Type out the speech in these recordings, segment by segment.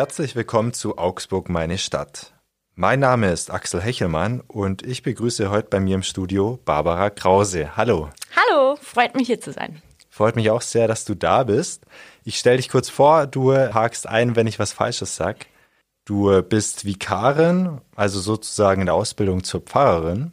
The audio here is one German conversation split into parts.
Herzlich willkommen zu Augsburg, meine Stadt. Mein Name ist Axel Hechelmann und ich begrüße heute bei mir im Studio Barbara Krause. Hallo. Hallo, freut mich hier zu sein. Freut mich auch sehr, dass du da bist. Ich stelle dich kurz vor, du hakst ein, wenn ich was Falsches sag. Du bist Vikarin, also sozusagen in der Ausbildung zur Pfarrerin.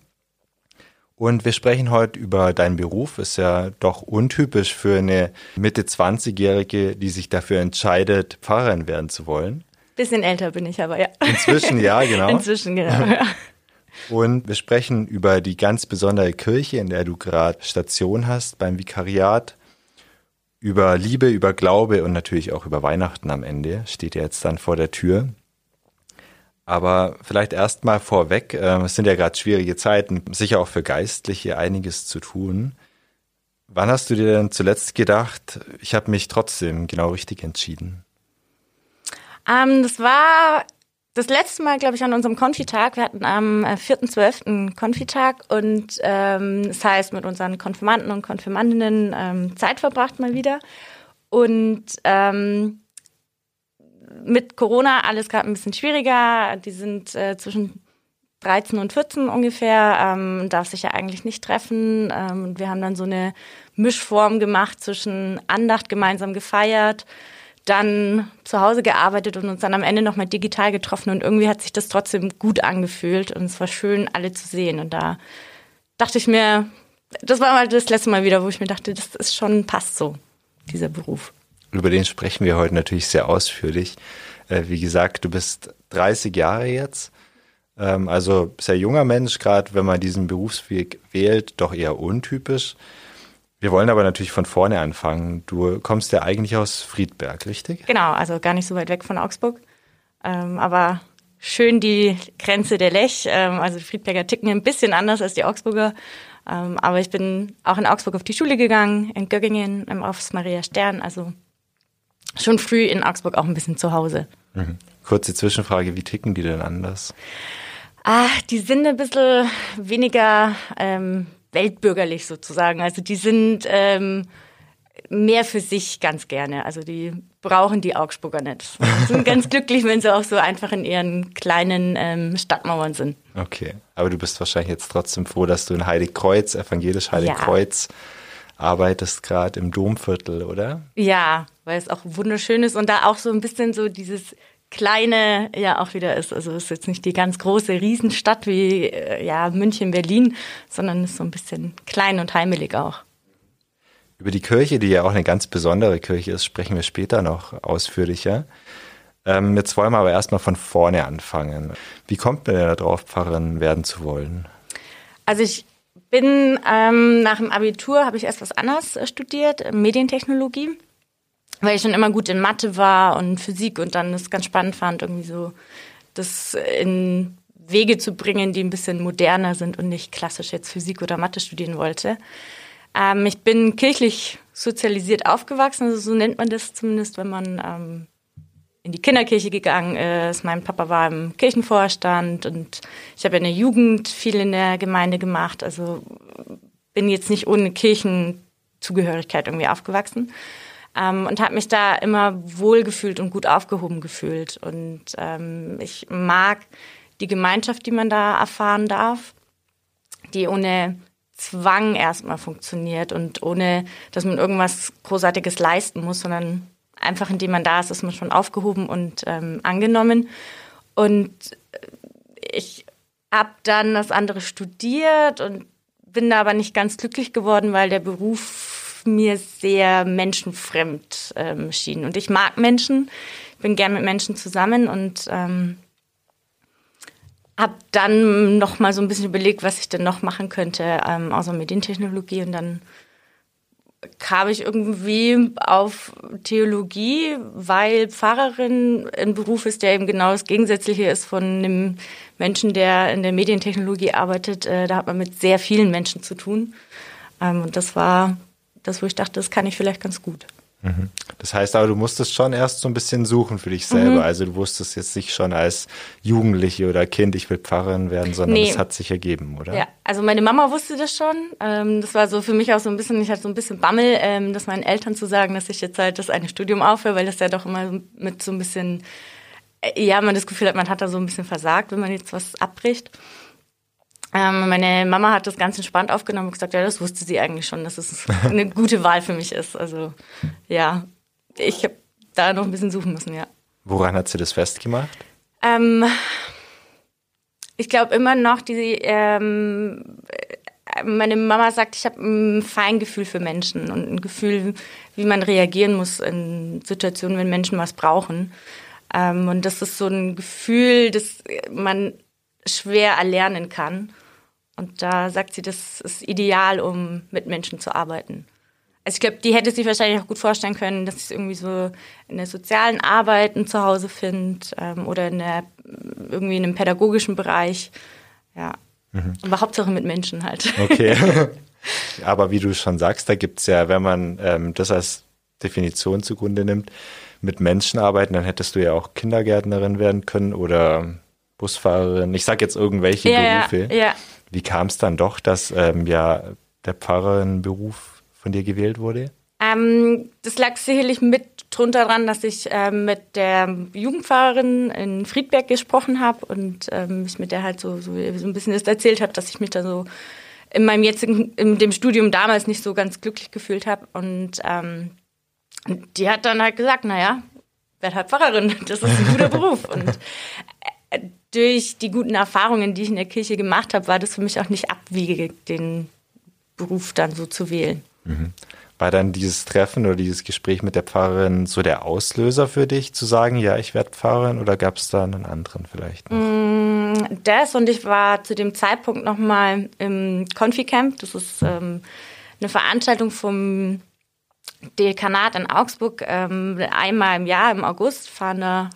Und wir sprechen heute über deinen Beruf. Ist ja doch untypisch für eine Mitte 20-Jährige, die sich dafür entscheidet, Pfarrerin werden zu wollen. Bisschen älter bin ich aber, ja. Inzwischen, ja, genau. Inzwischen, genau. Ja. Und wir sprechen über die ganz besondere Kirche, in der du gerade Station hast beim Vikariat. Über Liebe, über Glaube und natürlich auch über Weihnachten am Ende steht ja jetzt dann vor der Tür. Aber vielleicht erst mal vorweg, äh, es sind ja gerade schwierige Zeiten, sicher auch für Geistliche einiges zu tun. Wann hast du dir denn zuletzt gedacht, ich habe mich trotzdem genau richtig entschieden? Ähm, das war das letzte Mal, glaube ich, an unserem Konfitag. Wir hatten am 4.12. Äh, Konfitag und ähm, das heißt mit unseren Konfirmanden und Konfirmandinnen ähm, Zeit verbracht mal wieder. Und ähm, mit Corona alles gerade ein bisschen schwieriger. Die sind äh, zwischen 13 und 14 ungefähr, ähm, darf sich ja eigentlich nicht treffen. Ähm, wir haben dann so eine Mischform gemacht zwischen Andacht gemeinsam gefeiert, dann zu Hause gearbeitet und uns dann am Ende nochmal digital getroffen. Und irgendwie hat sich das trotzdem gut angefühlt und es war schön, alle zu sehen. Und da dachte ich mir, das war mal das letzte Mal wieder, wo ich mir dachte, das ist schon, passt so, dieser Beruf über den sprechen wir heute natürlich sehr ausführlich. Äh, wie gesagt, du bist 30 Jahre jetzt, ähm, also sehr junger Mensch, gerade wenn man diesen Berufsweg wählt, doch eher untypisch. Wir wollen aber natürlich von vorne anfangen. Du kommst ja eigentlich aus Friedberg, richtig? Genau, also gar nicht so weit weg von Augsburg. Ähm, aber schön die Grenze der Lech. Ähm, also die Friedberger ticken ein bisschen anders als die Augsburger. Ähm, aber ich bin auch in Augsburg auf die Schule gegangen, in Göggingen, aufs Maria Stern. Also schon früh in Augsburg auch ein bisschen zu Hause. Mhm. Kurze Zwischenfrage, wie ticken die denn anders? Ah, die sind ein bisschen weniger ähm, weltbürgerlich sozusagen. Also die sind ähm, mehr für sich ganz gerne. Also die brauchen die Augsburger nicht. Die sind ganz glücklich, wenn sie auch so einfach in ihren kleinen ähm, Stadtmauern sind. Okay, aber du bist wahrscheinlich jetzt trotzdem froh, dass du in Heiligkreuz, evangelisch Heiligkreuz, ja arbeitest gerade im Domviertel, oder? Ja, weil es auch wunderschön ist und da auch so ein bisschen so dieses kleine ja auch wieder ist. Also es ist jetzt nicht die ganz große Riesenstadt wie äh, ja München, Berlin, sondern es ist so ein bisschen klein und heimelig auch. Über die Kirche, die ja auch eine ganz besondere Kirche ist, sprechen wir später noch ausführlicher. Ähm, jetzt wollen wir aber erstmal von vorne anfangen. Wie kommt man denn darauf, Pfarrerin werden zu wollen? Also ich bin ähm, nach dem Abitur habe ich erst was anderes äh, studiert, Medientechnologie, weil ich schon immer gut in Mathe war und Physik und dann es ganz spannend fand, irgendwie so das in Wege zu bringen, die ein bisschen moderner sind und nicht klassisch jetzt Physik oder Mathe studieren wollte. Ähm, ich bin kirchlich sozialisiert aufgewachsen, also so nennt man das zumindest, wenn man ähm, in die Kinderkirche gegangen ist. Mein Papa war im Kirchenvorstand und ich habe in der Jugend viel in der Gemeinde gemacht. Also bin jetzt nicht ohne Kirchenzugehörigkeit irgendwie aufgewachsen ähm, und habe mich da immer wohlgefühlt und gut aufgehoben gefühlt. Und ähm, ich mag die Gemeinschaft, die man da erfahren darf, die ohne Zwang erstmal funktioniert und ohne, dass man irgendwas Großartiges leisten muss, sondern einfach indem man da ist, ist man schon aufgehoben und ähm, angenommen. Und ich habe dann das andere studiert und bin da aber nicht ganz glücklich geworden, weil der Beruf mir sehr menschenfremd ähm, schien. Und ich mag Menschen, bin gern mit Menschen zusammen und ähm, habe dann noch mal so ein bisschen überlegt, was ich denn noch machen könnte, ähm, außer Medientechnologie. Und dann kam ich irgendwie auf Theologie, weil Pfarrerin ein Beruf ist, der eben genau das Gegensätzliche ist von einem Menschen, der in der Medientechnologie arbeitet. Äh, da hat man mit sehr vielen Menschen zu tun. Ähm, und das war das, wo ich dachte, das kann ich vielleicht ganz gut. Mhm. Das heißt aber, du musstest schon erst so ein bisschen suchen für dich selber. Mhm. Also du wusstest jetzt nicht schon als Jugendliche oder Kind, ich will Pfarrerin werden, sondern es nee. hat sich ergeben, oder? Ja, also meine Mama wusste das schon. Ähm, das war so für mich auch so ein bisschen, ich hatte so ein bisschen Bammel, ähm, das meinen Eltern zu sagen, dass ich jetzt halt das eine Studium aufhöre, weil das ja doch immer mit so ein bisschen ja, man das Gefühl hat, man hat da so ein bisschen versagt, wenn man jetzt was abbricht. Ähm, meine Mama hat das ganz entspannt aufgenommen und gesagt, ja, das wusste sie eigentlich schon, dass es eine gute Wahl für mich ist. Also ja, ich habe da noch ein bisschen suchen müssen, ja. Woran hat sie das festgemacht? Ähm, ich glaube immer noch, die, ähm, meine Mama sagt, ich habe ein Feingefühl für Menschen und ein Gefühl, wie man reagieren muss in Situationen, wenn Menschen was brauchen. Ähm, und das ist so ein Gefühl, das man schwer erlernen kann. Und da sagt sie, das ist ideal, um mit Menschen zu arbeiten. Also ich glaube, die hätte sich wahrscheinlich auch gut vorstellen können, dass ich irgendwie so in der sozialen Arbeit ein Zuhause finde ähm, oder in der, irgendwie in einem pädagogischen Bereich. Ja. Mhm. Aber Hauptsache mit Menschen halt. Okay. Aber wie du schon sagst, da gibt es ja, wenn man ähm, das als Definition zugrunde nimmt, mit Menschen arbeiten, dann hättest du ja auch Kindergärtnerin werden können oder Busfahrerin. Ich sage jetzt irgendwelche ja, Berufe. Ja. Wie kam es dann doch, dass ähm, ja der Pfarrerin-Beruf von dir gewählt wurde? Ähm, das lag sicherlich mit drunter dran, dass ich ähm, mit der Jugendfahrerin in Friedberg gesprochen habe und ähm, ich mit der halt so, so, so ein bisschen das erzählt habe, dass ich mich da so in meinem jetzigen, in dem Studium damals nicht so ganz glücklich gefühlt habe. Und ähm, die hat dann halt gesagt, naja, werd halt Pfarrerin, das ist ein guter Beruf. Und durch die guten Erfahrungen, die ich in der Kirche gemacht habe, war das für mich auch nicht abwegig, den Beruf dann so zu wählen. Mhm. War dann dieses Treffen oder dieses Gespräch mit der Pfarrerin so der Auslöser für dich, zu sagen, ja, ich werde Pfarrerin oder gab es da einen anderen vielleicht? Noch? Mm, das und ich war zu dem Zeitpunkt nochmal im Confi-Camp. Das ist ähm, eine Veranstaltung vom Dekanat in Augsburg. Ähm, einmal im Jahr, im August, fahren da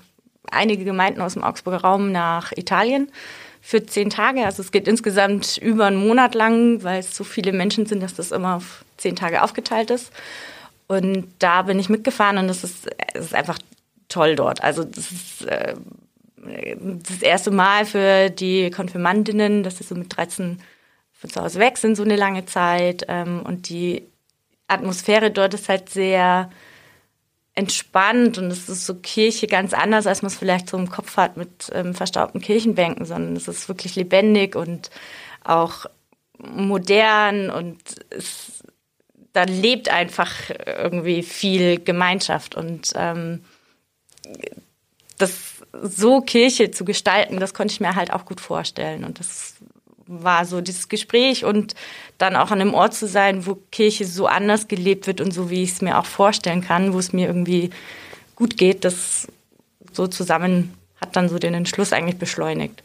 einige Gemeinden aus dem Augsburger Raum nach Italien für zehn Tage. Also es geht insgesamt über einen Monat lang, weil es so viele Menschen sind, dass das immer auf zehn Tage aufgeteilt ist. Und da bin ich mitgefahren und es ist, es ist einfach toll dort. Also das ist äh, das erste Mal für die Konfirmandinnen, dass sie so mit 13 von zu Hause weg sind, so eine lange Zeit. Ähm, und die Atmosphäre dort ist halt sehr entspannt und es ist so Kirche ganz anders, als man es vielleicht so im Kopf hat mit ähm, verstaubten Kirchenbänken, sondern es ist wirklich lebendig und auch modern und es, da lebt einfach irgendwie viel Gemeinschaft und ähm, das so Kirche zu gestalten, das konnte ich mir halt auch gut vorstellen und das war so dieses Gespräch und dann auch an einem Ort zu sein, wo Kirche so anders gelebt wird und so, wie ich es mir auch vorstellen kann, wo es mir irgendwie gut geht, das so zusammen hat dann so den Entschluss eigentlich beschleunigt.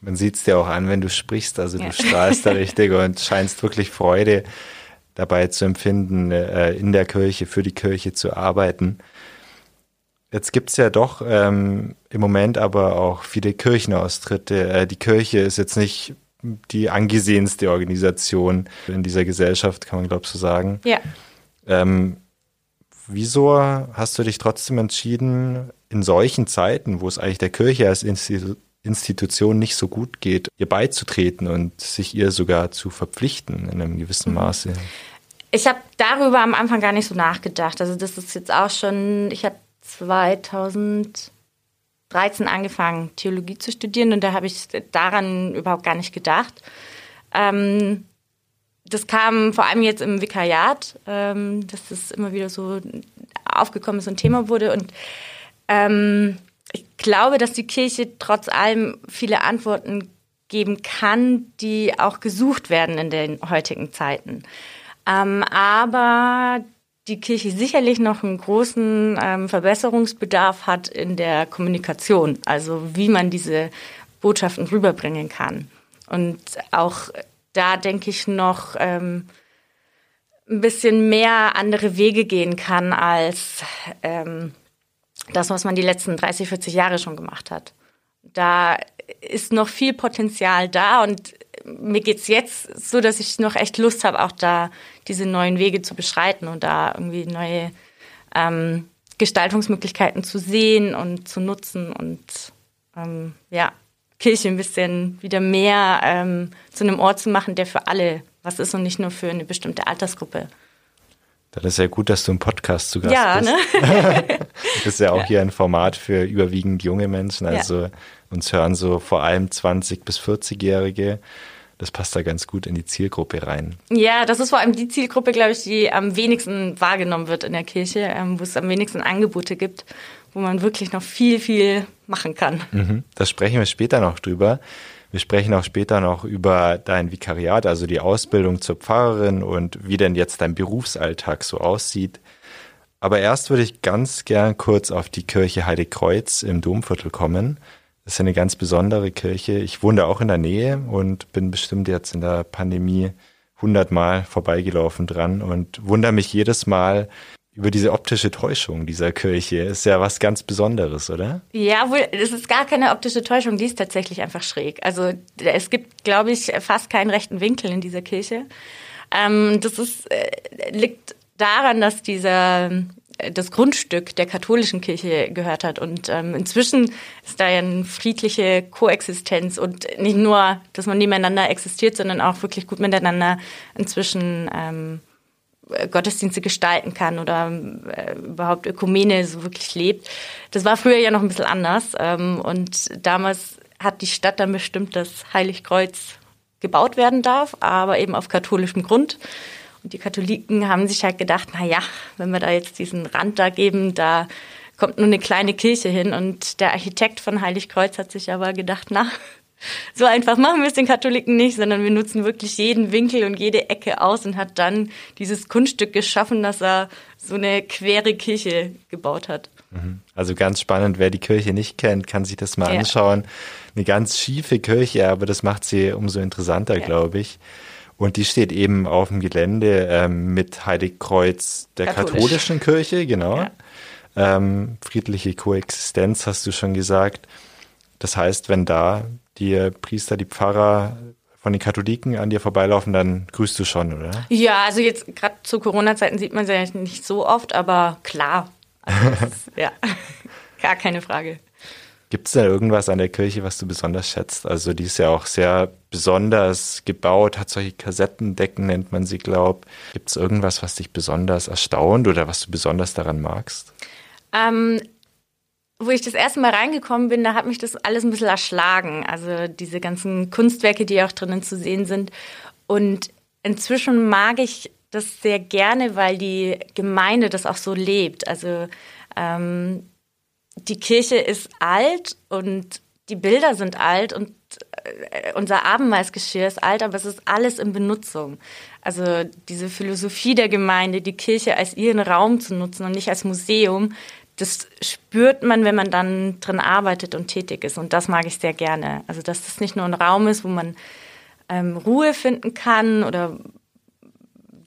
Man sieht es dir auch an, wenn du sprichst, also du ja. strahlst da richtig und scheinst wirklich Freude dabei zu empfinden, äh, in der Kirche, für die Kirche zu arbeiten. Jetzt gibt es ja doch ähm, im Moment aber auch viele Kirchenaustritte. Äh, die Kirche ist jetzt nicht die angesehenste Organisation in dieser Gesellschaft, kann man glaube ich so sagen. Ja. Ähm, wieso hast du dich trotzdem entschieden, in solchen Zeiten, wo es eigentlich der Kirche als Institu Institution nicht so gut geht, ihr beizutreten und sich ihr sogar zu verpflichten in einem gewissen mhm. Maße? Ich habe darüber am Anfang gar nicht so nachgedacht. Also das ist jetzt auch schon, ich habe 2000 13 angefangen, Theologie zu studieren und da habe ich daran überhaupt gar nicht gedacht. Ähm, das kam vor allem jetzt im Vikariat, ähm, dass das immer wieder so aufgekommen ist und Thema wurde. Und ähm, ich glaube, dass die Kirche trotz allem viele Antworten geben kann, die auch gesucht werden in den heutigen Zeiten. Ähm, aber die Kirche sicherlich noch einen großen ähm, Verbesserungsbedarf hat in der Kommunikation, also wie man diese Botschaften rüberbringen kann. Und auch da denke ich noch ähm, ein bisschen mehr andere Wege gehen kann als ähm, das, was man die letzten 30, 40 Jahre schon gemacht hat. Da ist noch viel Potenzial da und mir geht's jetzt so, dass ich noch echt Lust habe, auch da diese neuen Wege zu beschreiten und da irgendwie neue ähm, Gestaltungsmöglichkeiten zu sehen und zu nutzen und ähm, ja, Kirche ein bisschen wieder mehr ähm, zu einem Ort zu machen, der für alle was ist und nicht nur für eine bestimmte Altersgruppe. Das ist ja gut, dass du im Podcast zu Gast ja, bist. Ne? Das ist ja auch ja. hier ein Format für überwiegend junge Menschen. Also ja. uns hören so vor allem 20 bis 40-Jährige. Das passt da ganz gut in die Zielgruppe rein. Ja, das ist vor allem die Zielgruppe, glaube ich, die am wenigsten wahrgenommen wird in der Kirche, ähm, wo es am wenigsten Angebote gibt, wo man wirklich noch viel, viel machen kann. Mhm. Da sprechen wir später noch drüber. Wir sprechen auch später noch über dein Vikariat, also die Ausbildung zur Pfarrerin und wie denn jetzt dein Berufsalltag so aussieht. Aber erst würde ich ganz gern kurz auf die Kirche Heiligkreuz im Domviertel kommen. Das ist eine ganz besondere Kirche. Ich wohne auch in der Nähe und bin bestimmt jetzt in der Pandemie hundertmal vorbeigelaufen dran und wundere mich jedes Mal, über diese optische Täuschung dieser Kirche. Ist ja was ganz Besonderes, oder? Ja, wohl, es ist gar keine optische Täuschung, die ist tatsächlich einfach schräg. Also es gibt, glaube ich, fast keinen rechten Winkel in dieser Kirche. Ähm, das ist, äh, liegt daran, dass dieser das Grundstück der katholischen Kirche gehört hat. Und ähm, inzwischen ist da ja eine friedliche Koexistenz und nicht nur, dass man nebeneinander existiert, sondern auch wirklich gut miteinander inzwischen ähm, Gottesdienste gestalten kann oder äh, überhaupt Ökumene so wirklich lebt. Das war früher ja noch ein bisschen anders. Ähm, und damals hat die Stadt dann bestimmt, dass Heiligkreuz gebaut werden darf, aber eben auf katholischem Grund. Und die Katholiken haben sich halt gedacht, na ja, wenn wir da jetzt diesen Rand da geben, da kommt nur eine kleine Kirche hin. Und der Architekt von Heiligkreuz hat sich aber gedacht, na, so einfach machen wir es den Katholiken nicht, sondern wir nutzen wirklich jeden Winkel und jede Ecke aus und hat dann dieses Kunststück geschaffen, dass er so eine quere Kirche gebaut hat. Mhm. Also ganz spannend, wer die Kirche nicht kennt, kann sich das mal ja. anschauen. Eine ganz schiefe Kirche, aber das macht sie umso interessanter, ja. glaube ich. Und die steht eben auf dem Gelände ähm, mit Heiligkreuz der Katholisch. katholischen Kirche, genau. Ja. Ähm, friedliche Koexistenz, hast du schon gesagt. Das heißt, wenn da die Priester, die Pfarrer von den Katholiken an dir vorbeilaufen, dann grüßt du schon, oder? Ja, also jetzt gerade zu Corona-Zeiten sieht man sie ja nicht so oft, aber klar. Also ist, ja, gar keine Frage. Gibt es da irgendwas an der Kirche, was du besonders schätzt? Also die ist ja auch sehr besonders gebaut, hat solche Kassettendecken, nennt man sie, glaub. Gibt es irgendwas, was dich besonders erstaunt oder was du besonders daran magst? Ähm, wo ich das erste Mal reingekommen bin, da hat mich das alles ein bisschen erschlagen. Also diese ganzen Kunstwerke, die auch drinnen zu sehen sind. Und inzwischen mag ich das sehr gerne, weil die Gemeinde das auch so lebt. Also ähm, die Kirche ist alt und die Bilder sind alt und äh, unser Abendmahlsgeschirr ist alt, aber es ist alles in Benutzung. Also diese Philosophie der Gemeinde, die Kirche als ihren Raum zu nutzen und nicht als Museum, das spürt man, wenn man dann drin arbeitet und tätig ist. Und das mag ich sehr gerne. Also, dass das nicht nur ein Raum ist, wo man ähm, Ruhe finden kann oder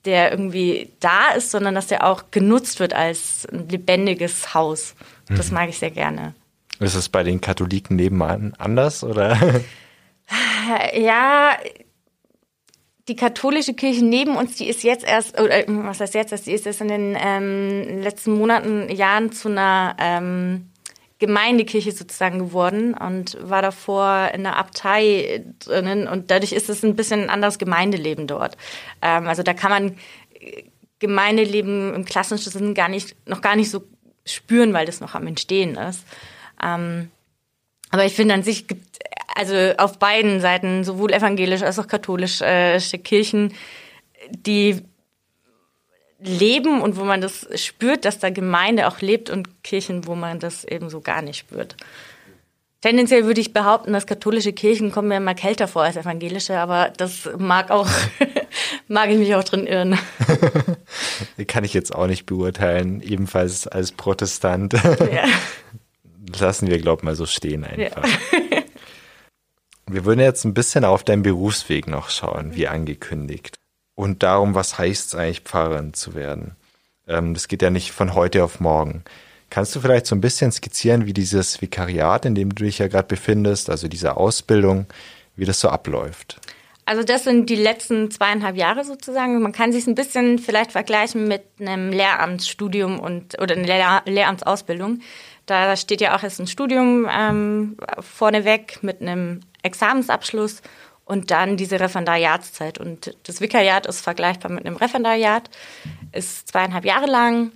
der irgendwie da ist, sondern dass der auch genutzt wird als ein lebendiges Haus. Das mhm. mag ich sehr gerne. Ist es bei den Katholiken nebenan anders oder? Ja, die katholische Kirche neben uns, die ist jetzt erst, oder was heißt jetzt, die ist erst in den ähm, letzten Monaten, Jahren zu einer ähm, Gemeindekirche sozusagen geworden und war davor in der Abtei drinnen und dadurch ist es ein bisschen ein anderes Gemeindeleben dort. Ähm, also da kann man Gemeindeleben im klassischen Sinne gar nicht, noch gar nicht so spüren, weil das noch am Entstehen ist. Ähm, aber ich finde an sich gibt also auf beiden Seiten, sowohl evangelisch als auch katholische äh, Kirchen, die leben und wo man das spürt, dass da Gemeinde auch lebt und Kirchen, wo man das eben so gar nicht spürt. Tendenziell würde ich behaupten, dass katholische Kirchen kommen mir immer kälter vor als evangelische, aber das mag auch, mag ich mich auch drin irren. Kann ich jetzt auch nicht beurteilen, ebenfalls als Protestant. Ja. Lassen wir, glaub mal, so stehen einfach. Ja. Wir würden jetzt ein bisschen auf deinen Berufsweg noch schauen, wie angekündigt. Und darum, was heißt es eigentlich, Pfarrerin zu werden? Ähm, das geht ja nicht von heute auf morgen. Kannst du vielleicht so ein bisschen skizzieren, wie dieses Vikariat, in dem du dich ja gerade befindest, also diese Ausbildung, wie das so abläuft? Also das sind die letzten zweieinhalb Jahre sozusagen. Man kann sich ein bisschen vielleicht vergleichen mit einem Lehramtsstudium und oder einer Lehr Lehramtsausbildung. Da steht ja auch erst ein Studium ähm, vorneweg mit einem Examensabschluss und dann diese Referendariatszeit. Und das Vikariat ist vergleichbar mit einem Referendariat, ist zweieinhalb Jahre lang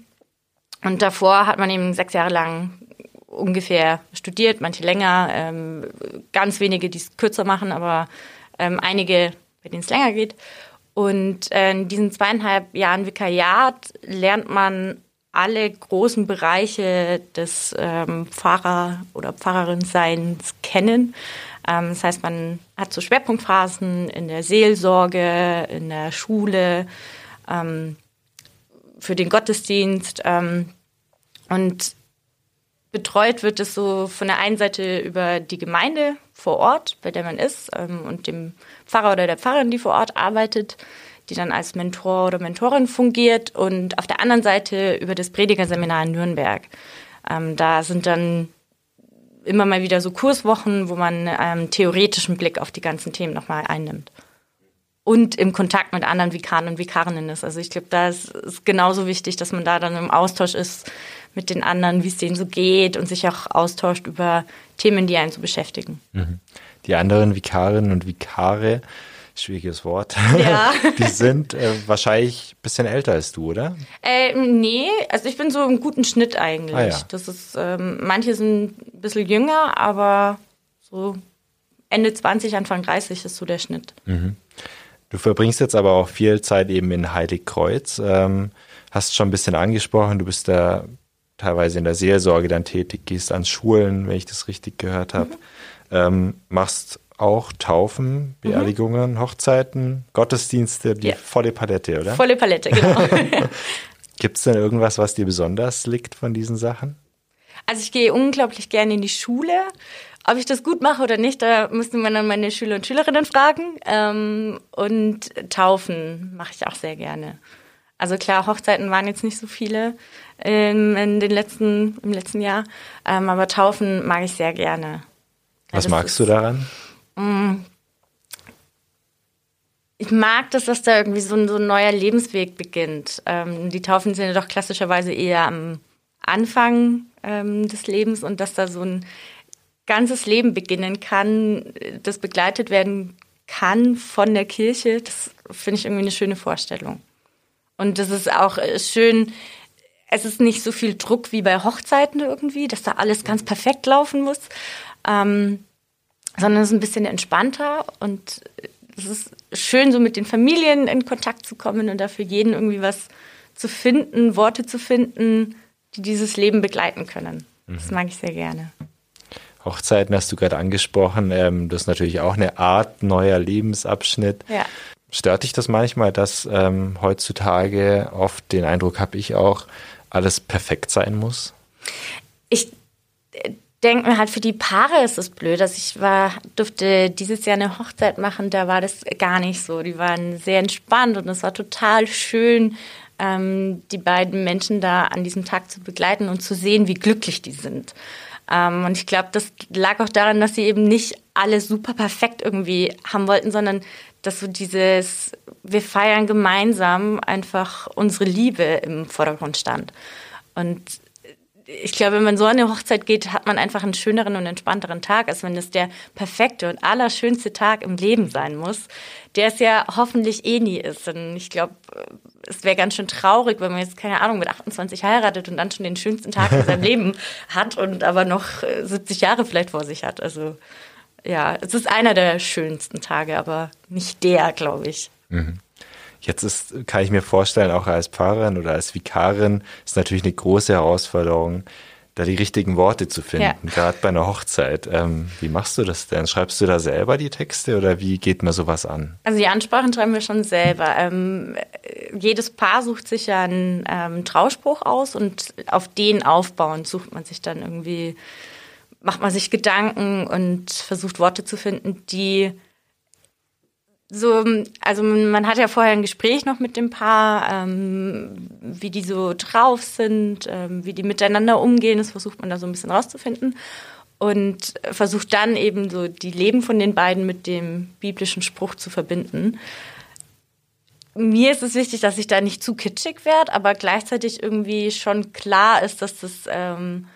Und davor hat man eben sechs Jahre lang ungefähr studiert, manche länger, ähm, ganz wenige, die es kürzer machen, aber ähm, einige, bei denen es länger geht. Und äh, in diesen zweieinhalb Jahren Vikariat lernt man alle großen Bereiche des ähm, Pfarrer- oder Pfarrerin-Seins kennen. Ähm, das heißt, man hat so Schwerpunktphasen in der Seelsorge, in der Schule, ähm, für den Gottesdienst. Ähm, und betreut wird es so von der einen Seite über die Gemeinde vor Ort, bei der man ist, ähm, und dem Pfarrer oder der Pfarrerin, die vor Ort arbeitet, die dann als Mentor oder Mentorin fungiert, und auf der anderen Seite über das Predigerseminar in Nürnberg. Ähm, da sind dann immer mal wieder so Kurswochen, wo man ähm, theoretischen Blick auf die ganzen Themen nochmal einnimmt. Und im Kontakt mit anderen Vikaren und Vikarinnen ist. Also ich glaube, da ist es genauso wichtig, dass man da dann im Austausch ist mit den anderen, wie es denen so geht und sich auch austauscht über Themen, die einen so beschäftigen. Mhm. Die anderen Vikarinnen und Vikare, schwieriges Wort, ja. die sind äh, wahrscheinlich ein bisschen älter als du, oder? Äh, nee, also ich bin so im guten Schnitt eigentlich. Ah, ja. Das ist, ähm, manche sind ein bisschen jünger, aber so Ende 20, Anfang 30 ist so der Schnitt. Mhm. Du verbringst jetzt aber auch viel Zeit eben in Heiligkreuz. Ähm, hast schon ein bisschen angesprochen, du bist da teilweise in der Seelsorge dann tätig, gehst an Schulen, wenn ich das richtig gehört habe, mhm. ähm, machst auch Taufen, Beerdigungen, mhm. Hochzeiten, Gottesdienste, die ja. volle Palette, oder? Volle Palette, genau. Gibt es denn irgendwas, was dir besonders liegt von diesen Sachen? Also ich gehe unglaublich gerne in die Schule. Ob ich das gut mache oder nicht, da müsste man dann meine Schüler und Schülerinnen fragen. Ähm, und Taufen mache ich auch sehr gerne. Also klar, Hochzeiten waren jetzt nicht so viele in, in den letzten, im letzten Jahr, ähm, aber Taufen mag ich sehr gerne. Was ja, magst du daran? Mm, ich mag das, dass da irgendwie so ein, so ein neuer Lebensweg beginnt. Ähm, die Taufen sind ja doch klassischerweise eher am Anfang ähm, des Lebens und dass da so ein ganzes Leben beginnen kann, das begleitet werden kann von der Kirche, das finde ich irgendwie eine schöne Vorstellung. Und das ist auch äh, schön, es ist nicht so viel Druck wie bei Hochzeiten irgendwie, dass da alles ganz perfekt laufen muss, ähm, sondern es ist ein bisschen entspannter und es ist schön, so mit den Familien in Kontakt zu kommen und dafür jeden irgendwie was zu finden, Worte zu finden, die dieses Leben begleiten können. Mhm. Das mag ich sehr gerne. Hochzeiten hast du gerade angesprochen. Ähm, das ist natürlich auch eine Art neuer Lebensabschnitt. Ja. Stört dich das manchmal, dass ähm, heutzutage oft den Eindruck habe ich auch, alles perfekt sein muss? Ich äh, denke mir halt, für die Paare ist es blöd. dass ich war, durfte dieses Jahr eine Hochzeit machen, da war das gar nicht so. Die waren sehr entspannt und es war total schön, ähm, die beiden Menschen da an diesem Tag zu begleiten und zu sehen, wie glücklich die sind. Ähm, und ich glaube, das lag auch daran, dass sie eben nicht alles super perfekt irgendwie haben wollten, sondern dass so dieses, wir feiern gemeinsam einfach unsere Liebe im Vordergrund stand. Und ich glaube, wenn man so an eine Hochzeit geht, hat man einfach einen schöneren und entspannteren Tag, als wenn es der perfekte und allerschönste Tag im Leben sein muss, der es ja hoffentlich eh nie ist. Und ich glaube, es wäre ganz schön traurig, wenn man jetzt, keine Ahnung, mit 28 heiratet und dann schon den schönsten Tag in seinem Leben hat und aber noch 70 Jahre vielleicht vor sich hat. Also ja, es ist einer der schönsten Tage, aber nicht der, glaube ich. Mhm. Jetzt ist, kann ich mir vorstellen, auch als Pfarrerin oder als Vikarin ist natürlich eine große Herausforderung, da die richtigen Worte zu finden, ja. gerade bei einer Hochzeit. Ähm, wie machst du das denn? Schreibst du da selber die Texte oder wie geht man sowas an? Also die Ansprachen schreiben wir schon selber. Ähm, jedes Paar sucht sich ja einen ähm, Trauspruch aus und auf den aufbauend sucht man sich dann irgendwie macht man sich Gedanken und versucht Worte zu finden, die so, also man hat ja vorher ein Gespräch noch mit dem Paar, ähm, wie die so drauf sind, ähm, wie die miteinander umgehen, das versucht man da so ein bisschen rauszufinden und versucht dann eben so die Leben von den beiden mit dem biblischen Spruch zu verbinden. Mir ist es wichtig, dass ich da nicht zu kitschig werde, aber gleichzeitig irgendwie schon klar ist, dass das ähm,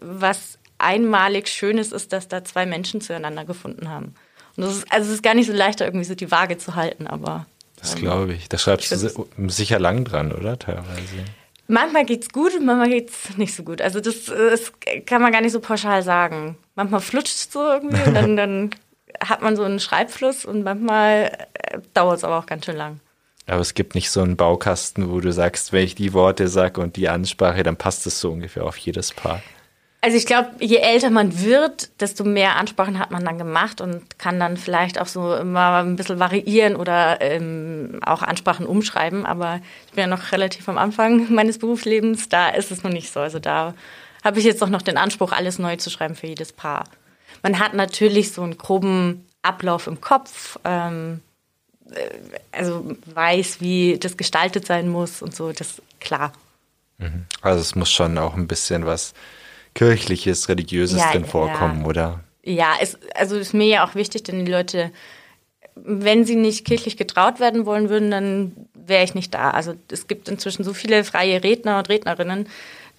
was einmalig Schönes ist, dass da zwei Menschen zueinander gefunden haben. Ist, also es ist gar nicht so leicht, irgendwie so die Waage zu halten, aber. Das ähm, glaube ich. Da schreibst ich du sicher lang dran, oder? Teilweise. Manchmal geht's gut und manchmal geht's nicht so gut. Also das, das kann man gar nicht so pauschal sagen. Manchmal flutscht es so irgendwie und dann, dann hat man so einen Schreibfluss und manchmal äh, dauert es aber auch ganz schön lang. Aber es gibt nicht so einen Baukasten, wo du sagst, wenn ich die Worte sage und die Ansprache, dann passt es so ungefähr auf jedes Paar. Also ich glaube, je älter man wird, desto mehr Ansprachen hat man dann gemacht und kann dann vielleicht auch so immer ein bisschen variieren oder ähm, auch Ansprachen umschreiben. Aber ich bin ja noch relativ am Anfang meines Berufslebens, da ist es noch nicht so. Also da habe ich jetzt auch noch den Anspruch, alles neu zu schreiben für jedes Paar. Man hat natürlich so einen groben Ablauf im Kopf, ähm, äh, also weiß, wie das gestaltet sein muss und so, das klar. Mhm. Also es muss schon auch ein bisschen was kirchliches, religiöses ja, denn vorkommen, ja. oder? Ja, es, also ist mir ja auch wichtig, denn die Leute, wenn sie nicht kirchlich getraut werden wollen würden, dann wäre ich nicht da. Also es gibt inzwischen so viele freie Redner und Rednerinnen,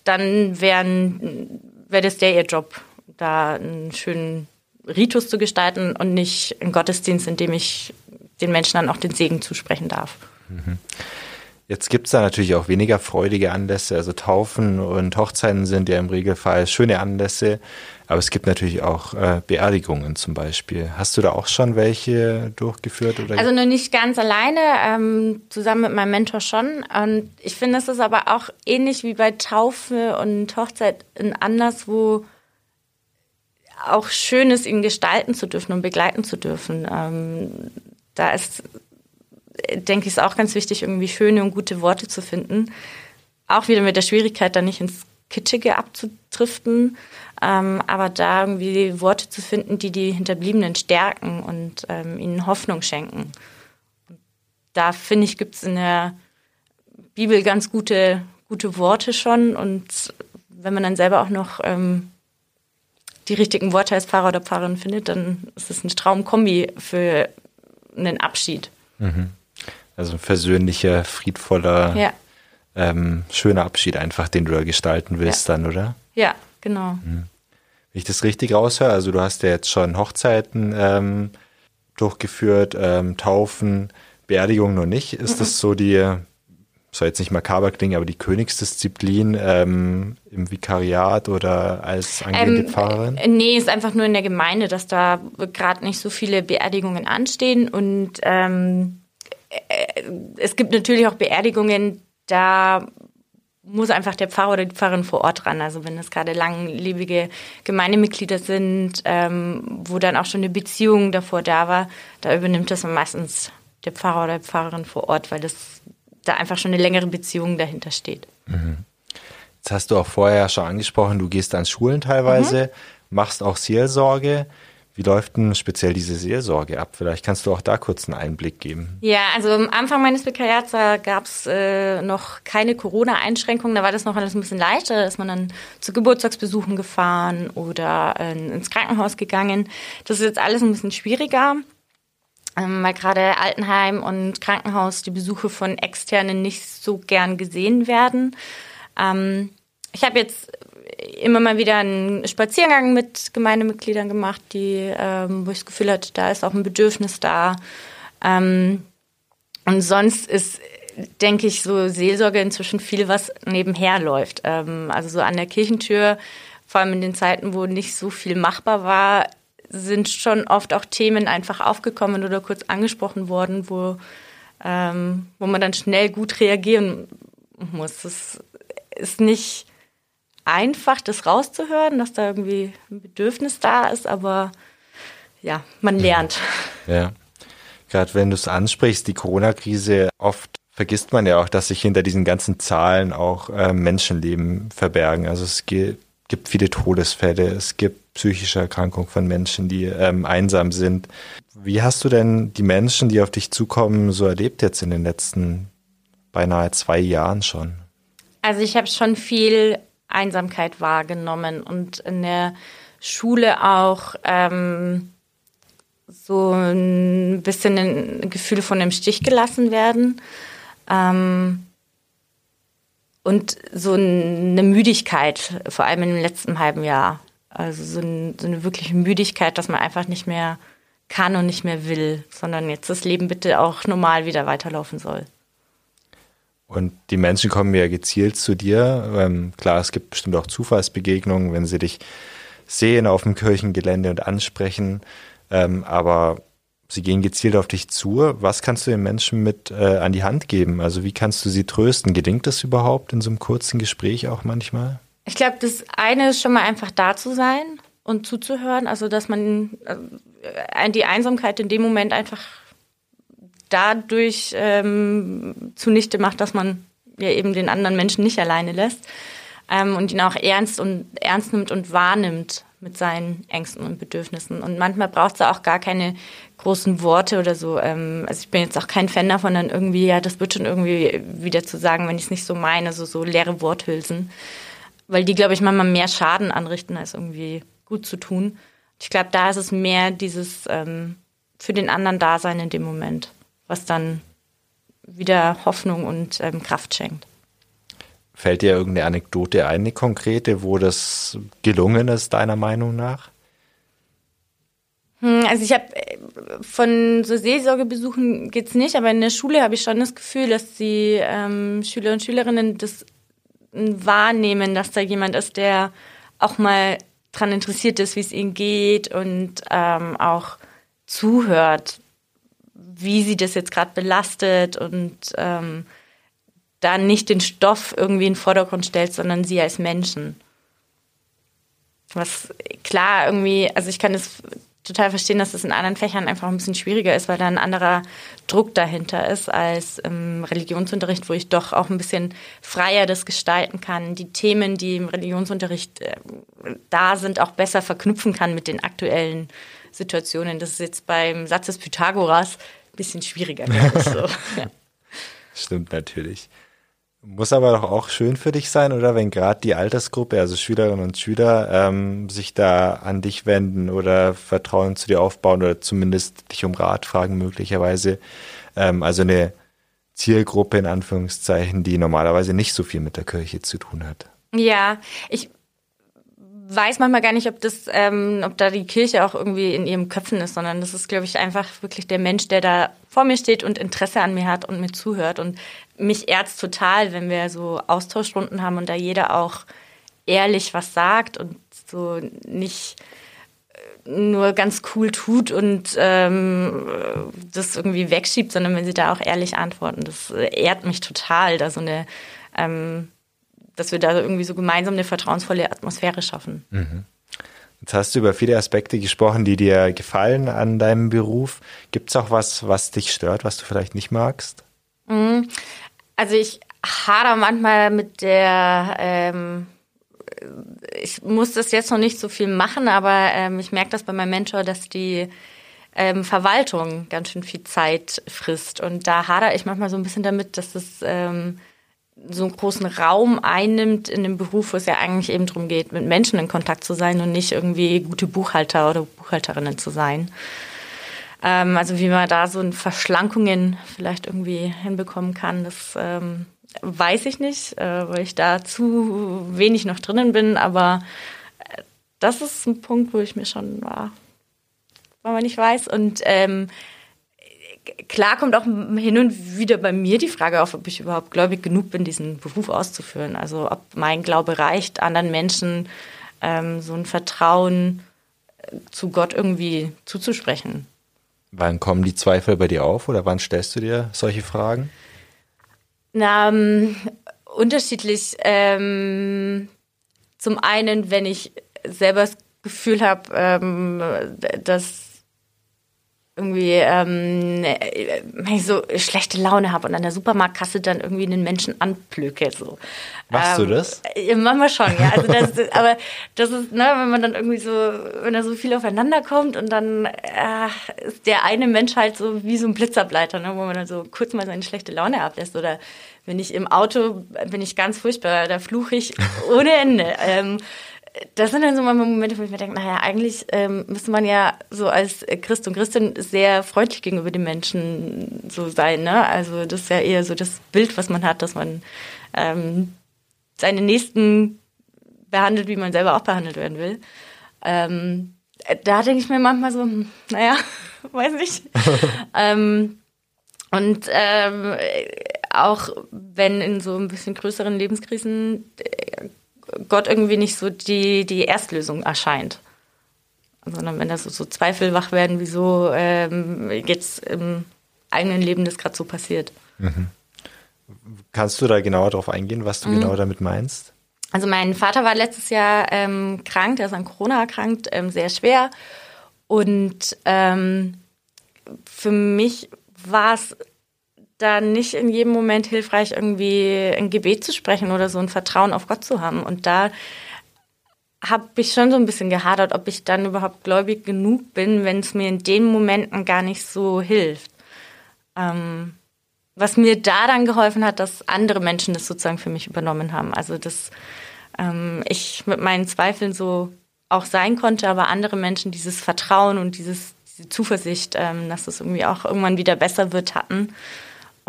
dann wären, wäre das der ihr Job, da einen schönen Ritus zu gestalten und nicht einen Gottesdienst, in dem ich den Menschen dann auch den Segen zusprechen darf. Mhm. Jetzt gibt es da natürlich auch weniger freudige Anlässe. Also Taufen und Hochzeiten sind ja im Regelfall schöne Anlässe. Aber es gibt natürlich auch äh, Beerdigungen zum Beispiel. Hast du da auch schon welche durchgeführt? Oder? Also nur nicht ganz alleine, ähm, zusammen mit meinem Mentor schon. Und ich finde, es ist aber auch ähnlich wie bei Taufe und Hochzeit ein Anlass, wo auch schön ist, ihn gestalten zu dürfen und begleiten zu dürfen. Ähm, da ist denke ich, ist auch ganz wichtig, irgendwie schöne und gute Worte zu finden. Auch wieder mit der Schwierigkeit, da nicht ins Kitschige abzudriften, ähm, aber da irgendwie Worte zu finden, die die Hinterbliebenen stärken und ähm, ihnen Hoffnung schenken. Da finde ich, gibt es in der Bibel ganz gute, gute Worte schon und wenn man dann selber auch noch ähm, die richtigen Worte als Pfarrer oder Pfarrerin findet, dann ist es eine Traumkombi für einen Abschied. Mhm. Also ein versöhnlicher, friedvoller, ja. ähm, schöner Abschied einfach, den du da gestalten willst ja. dann, oder? Ja, genau. Mhm. Wenn ich das richtig raushöre, also du hast ja jetzt schon Hochzeiten ähm, durchgeführt, ähm, Taufen, Beerdigungen noch nicht. Ist mhm. das so die, soll jetzt nicht makaber klingen, aber die Königsdisziplin ähm, im Vikariat oder als angehende ähm, Pfarrerin? Äh, nee, ist einfach nur in der Gemeinde, dass da gerade nicht so viele Beerdigungen anstehen und ähm, äh, es gibt natürlich auch Beerdigungen, da muss einfach der Pfarrer oder die Pfarrerin vor Ort ran. Also wenn es gerade langlebige Gemeindemitglieder sind, ähm, wo dann auch schon eine Beziehung davor da war, da übernimmt das meistens der Pfarrer oder die Pfarrerin vor Ort, weil das da einfach schon eine längere Beziehung dahinter steht. Mhm. Jetzt hast du auch vorher schon angesprochen, du gehst an Schulen teilweise, mhm. machst auch Seelsorge. Wie läuft denn speziell diese Seelsorge ab? Vielleicht kannst du auch da kurz einen Einblick geben. Ja, also am Anfang meines Vikariats gab es äh, noch keine Corona-Einschränkungen. Da war das noch alles ein bisschen leichter. Da ist man dann zu Geburtstagsbesuchen gefahren oder äh, ins Krankenhaus gegangen. Das ist jetzt alles ein bisschen schwieriger, ähm, weil gerade Altenheim und Krankenhaus die Besuche von Externen nicht so gern gesehen werden. Ähm, ich habe jetzt immer mal wieder einen Spaziergang mit Gemeindemitgliedern gemacht, die, ähm, wo ich das Gefühl hatte, da ist auch ein Bedürfnis da. Ähm, und sonst ist, denke ich, so Seelsorge inzwischen viel, was nebenher läuft. Ähm, also so an der Kirchentür, vor allem in den Zeiten, wo nicht so viel machbar war, sind schon oft auch Themen einfach aufgekommen oder kurz angesprochen worden, wo, ähm, wo man dann schnell gut reagieren muss. Das ist nicht einfach, das rauszuhören, dass da irgendwie ein Bedürfnis da ist, aber ja, man lernt. Ja. Gerade wenn du es ansprichst, die Corona-Krise, oft vergisst man ja auch, dass sich hinter diesen ganzen Zahlen auch äh, Menschenleben verbergen. Also es gibt, gibt viele Todesfälle, es gibt psychische Erkrankungen von Menschen, die ähm, einsam sind. Wie hast du denn die Menschen, die auf dich zukommen, so erlebt jetzt in den letzten beinahe zwei Jahren schon? Also ich habe schon viel Einsamkeit wahrgenommen und in der Schule auch ähm, so ein bisschen ein Gefühl von dem Stich gelassen werden. Ähm, und so eine Müdigkeit, vor allem im letzten halben Jahr. Also so, ein, so eine wirkliche Müdigkeit, dass man einfach nicht mehr kann und nicht mehr will, sondern jetzt das Leben bitte auch normal wieder weiterlaufen soll. Und die Menschen kommen ja gezielt zu dir. Ähm, klar, es gibt bestimmt auch Zufallsbegegnungen, wenn sie dich sehen auf dem Kirchengelände und ansprechen. Ähm, aber sie gehen gezielt auf dich zu. Was kannst du den Menschen mit äh, an die Hand geben? Also wie kannst du sie trösten? Gelingt das überhaupt in so einem kurzen Gespräch auch manchmal? Ich glaube, das eine ist schon mal einfach da zu sein und zuzuhören. Also dass man äh, die Einsamkeit in dem Moment einfach dadurch ähm, zunichte macht, dass man ja eben den anderen Menschen nicht alleine lässt ähm, und ihn auch ernst und ernst nimmt und wahrnimmt mit seinen Ängsten und Bedürfnissen. Und manchmal braucht es auch gar keine großen Worte oder so. Ähm, also ich bin jetzt auch kein Fan davon, dann irgendwie, ja, das wird schon irgendwie wieder zu sagen, wenn ich es nicht so meine, also so leere Worthülsen. Weil die, glaube ich, manchmal mehr Schaden anrichten, als irgendwie gut zu tun. Ich glaube, da ist es mehr dieses ähm, für den anderen Dasein in dem Moment was dann wieder Hoffnung und ähm, Kraft schenkt. Fällt dir irgendeine Anekdote ein, eine konkrete, wo das gelungen ist, deiner Meinung nach? Hm, also ich habe äh, von so Seelsorgebesuchen geht es nicht, aber in der Schule habe ich schon das Gefühl, dass die ähm, Schüler und Schülerinnen das wahrnehmen, dass da jemand ist, der auch mal daran interessiert ist, wie es ihnen geht und ähm, auch zuhört, wie sie das jetzt gerade belastet und ähm, da nicht den Stoff irgendwie in den Vordergrund stellt, sondern sie als Menschen. Was klar irgendwie, also ich kann das total verstehen, dass das in anderen Fächern einfach ein bisschen schwieriger ist, weil da ein anderer Druck dahinter ist als im Religionsunterricht, wo ich doch auch ein bisschen freier das gestalten kann, die Themen, die im Religionsunterricht äh, da sind, auch besser verknüpfen kann mit den aktuellen Situationen. Das ist jetzt beim Satz des Pythagoras bisschen schwieriger, so. ja. Stimmt natürlich. Muss aber doch auch schön für dich sein, oder wenn gerade die Altersgruppe, also Schülerinnen und Schüler, ähm, sich da an dich wenden oder Vertrauen zu dir aufbauen oder zumindest dich um Rat fragen möglicherweise. Ähm, also eine Zielgruppe in Anführungszeichen, die normalerweise nicht so viel mit der Kirche zu tun hat. Ja, ich weiß manchmal gar nicht, ob das, ähm, ob da die Kirche auch irgendwie in ihrem Köpfen ist, sondern das ist, glaube ich, einfach wirklich der Mensch, der da vor mir steht und Interesse an mir hat und mir zuhört. Und mich ehrt total, wenn wir so Austauschrunden haben und da jeder auch ehrlich was sagt und so nicht äh, nur ganz cool tut und ähm, das irgendwie wegschiebt, sondern wenn sie da auch ehrlich antworten. Das ehrt mich total, da so eine ähm, dass wir da irgendwie so gemeinsam eine vertrauensvolle Atmosphäre schaffen. Mhm. Jetzt hast du über viele Aspekte gesprochen, die dir gefallen an deinem Beruf. Gibt es auch was, was dich stört, was du vielleicht nicht magst? Mhm. Also ich hader manchmal mit der, ähm, ich muss das jetzt noch nicht so viel machen, aber ähm, ich merke das bei meinem Mentor, dass die ähm, Verwaltung ganz schön viel Zeit frisst. Und da hader ich manchmal so ein bisschen damit, dass das ähm, so einen großen Raum einnimmt in dem Beruf, wo es ja eigentlich eben darum geht, mit Menschen in Kontakt zu sein und nicht irgendwie gute Buchhalter oder Buchhalterinnen zu sein. Ähm, also wie man da so Verschlankungen vielleicht irgendwie hinbekommen kann, das ähm, weiß ich nicht, äh, weil ich da zu wenig noch drinnen bin, aber äh, das ist ein Punkt, wo ich mir schon war, weil man nicht weiß. Und ähm, klar kommt auch hin und wieder bei mir die Frage auf, ob ich überhaupt gläubig genug bin, diesen Beruf auszuführen. Also ob mein Glaube reicht, anderen Menschen ähm, so ein Vertrauen äh, zu Gott irgendwie zuzusprechen. Wann kommen die Zweifel bei dir auf oder wann stellst du dir solche Fragen? Na, ähm, unterschiedlich. Ähm, zum einen, wenn ich selber das Gefühl habe, ähm, dass irgendwie ähm, wenn ich so schlechte Laune habe und an der Supermarktkasse dann irgendwie einen Menschen anplücke. So. Machst ähm, du das? Ja, manchmal schon, ja. Also das, aber das ist, ne, wenn man dann irgendwie so, wenn da so viel aufeinander kommt und dann äh, ist der eine Mensch halt so wie so ein Blitzableiter, ne, wo man dann so kurz mal seine schlechte Laune ablässt. Oder wenn ich im Auto bin ich ganz furchtbar, da fluche ich ohne Ende. Ähm, das sind dann so manchmal Momente, wo ich mir denke, naja, eigentlich ähm, müsste man ja so als Christ und Christin sehr freundlich gegenüber den Menschen so sein. Ne? Also das ist ja eher so das Bild, was man hat, dass man ähm, seine Nächsten behandelt, wie man selber auch behandelt werden will. Ähm, da denke ich mir manchmal so, hm, naja, weiß nicht. ähm, und ähm, auch wenn in so ein bisschen größeren Lebenskrisen äh, Gott irgendwie nicht so die, die Erstlösung erscheint. Sondern wenn da so, so Zweifel wach werden, wieso ähm, jetzt im eigenen Leben das gerade so passiert. Mhm. Kannst du da genauer darauf eingehen, was du mhm. genau damit meinst? Also mein Vater war letztes Jahr ähm, krank, der ist an Corona erkrankt, ähm, sehr schwer. Und ähm, für mich war es da nicht in jedem Moment hilfreich, irgendwie ein Gebet zu sprechen oder so ein Vertrauen auf Gott zu haben. Und da habe ich schon so ein bisschen gehadert, ob ich dann überhaupt gläubig genug bin, wenn es mir in den Momenten gar nicht so hilft. Ähm, was mir da dann geholfen hat, dass andere Menschen das sozusagen für mich übernommen haben. Also dass ähm, ich mit meinen Zweifeln so auch sein konnte, aber andere Menschen dieses Vertrauen und dieses, diese Zuversicht, ähm, dass es irgendwie auch irgendwann wieder besser wird, hatten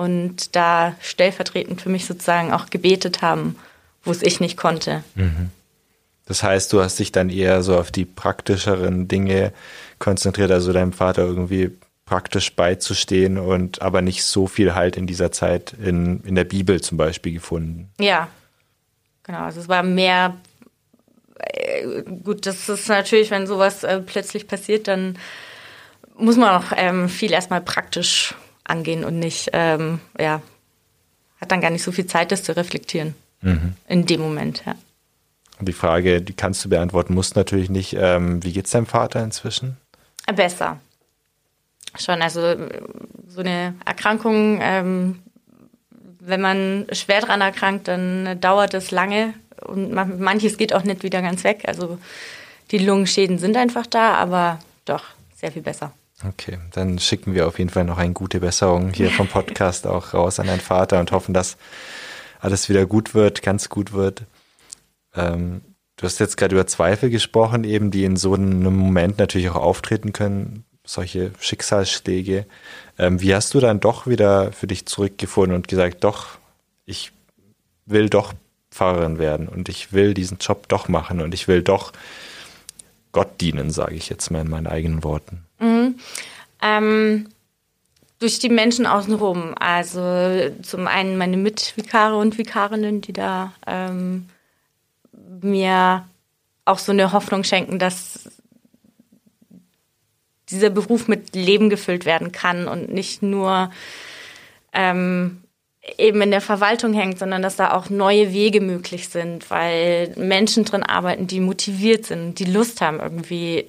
und da stellvertretend für mich sozusagen auch gebetet haben, wo es ich nicht konnte. Mhm. Das heißt, du hast dich dann eher so auf die praktischeren Dinge konzentriert, also deinem Vater irgendwie praktisch beizustehen und aber nicht so viel Halt in dieser Zeit in, in der Bibel zum Beispiel gefunden. Ja, genau. Also es war mehr äh, gut, das ist natürlich, wenn sowas äh, plötzlich passiert, dann muss man auch ähm, viel erstmal praktisch angehen und nicht, ähm, ja, hat dann gar nicht so viel Zeit, das zu reflektieren. Mhm. In dem Moment, ja. Die Frage, die kannst du beantworten, musst natürlich nicht. Ähm, wie geht's deinem Vater inzwischen? Besser schon. Also so eine Erkrankung, ähm, wenn man schwer dran erkrankt, dann dauert es lange und manches geht auch nicht wieder ganz weg. Also die Lungenschäden sind einfach da, aber doch sehr viel besser. Okay, dann schicken wir auf jeden Fall noch eine gute Besserung hier vom Podcast auch raus an deinen Vater und hoffen, dass alles wieder gut wird, ganz gut wird. Ähm, du hast jetzt gerade über Zweifel gesprochen, eben die in so einem Moment natürlich auch auftreten können solche Schicksalsschläge. Ähm, wie hast du dann doch wieder für dich zurückgefunden und gesagt, doch, ich will doch Pfarrerin werden und ich will diesen Job doch machen und ich will doch Gott dienen, sage ich jetzt mal in meinen eigenen Worten. Mhm. Ähm, durch die Menschen außenrum. Also zum einen meine Mitvikare und Vikarinnen, die da ähm, mir auch so eine Hoffnung schenken, dass dieser Beruf mit Leben gefüllt werden kann und nicht nur ähm, eben in der Verwaltung hängt, sondern dass da auch neue Wege möglich sind, weil Menschen drin arbeiten, die motiviert sind, die Lust haben, irgendwie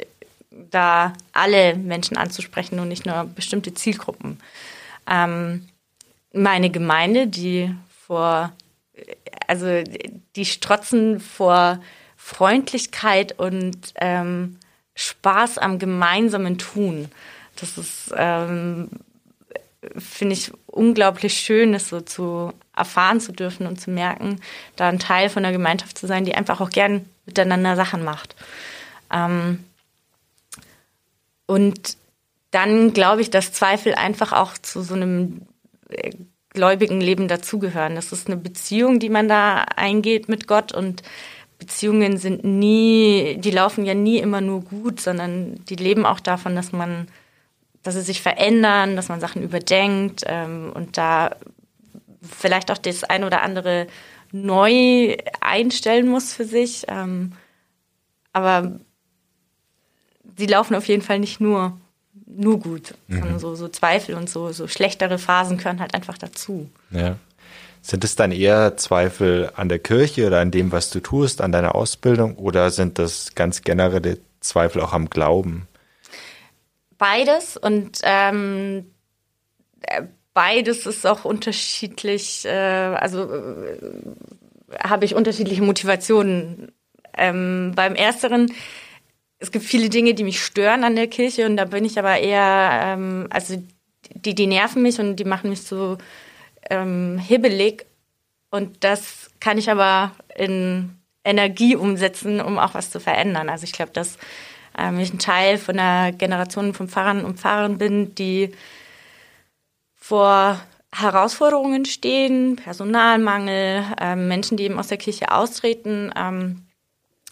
da alle Menschen anzusprechen und nicht nur bestimmte Zielgruppen. Ähm, meine Gemeinde, die vor, also die strotzen vor Freundlichkeit und ähm, Spaß am gemeinsamen Tun. Das ist, ähm, finde ich, unglaublich schön, das so zu erfahren zu dürfen und zu merken, da ein Teil von der Gemeinschaft zu sein, die einfach auch gern miteinander Sachen macht. Ähm, und dann glaube ich, dass Zweifel einfach auch zu so einem äh, gläubigen Leben dazugehören. Das ist eine Beziehung, die man da eingeht mit Gott und Beziehungen sind nie, die laufen ja nie immer nur gut, sondern die leben auch davon, dass man, dass sie sich verändern, dass man Sachen überdenkt ähm, und da vielleicht auch das ein oder andere neu einstellen muss für sich. Ähm, aber sie laufen auf jeden Fall nicht nur nur gut, mhm. sondern so, so Zweifel und so, so schlechtere Phasen gehören halt einfach dazu. Ja. Sind es dann eher Zweifel an der Kirche oder an dem, was du tust, an deiner Ausbildung oder sind das ganz generelle Zweifel auch am Glauben? Beides und ähm, äh, beides ist auch unterschiedlich, äh, also äh, habe ich unterschiedliche Motivationen. Ähm, beim Ersteren, es gibt viele Dinge, die mich stören an der Kirche und da bin ich aber eher, ähm, also die, die nerven mich und die machen mich so ähm, hibbelig und das kann ich aber in Energie umsetzen, um auch was zu verändern. Also ich glaube, dass ähm, ich ein Teil von einer Generation von Pfarrern und Pfarrern bin, die vor Herausforderungen stehen, Personalmangel, ähm, Menschen, die eben aus der Kirche austreten ähm,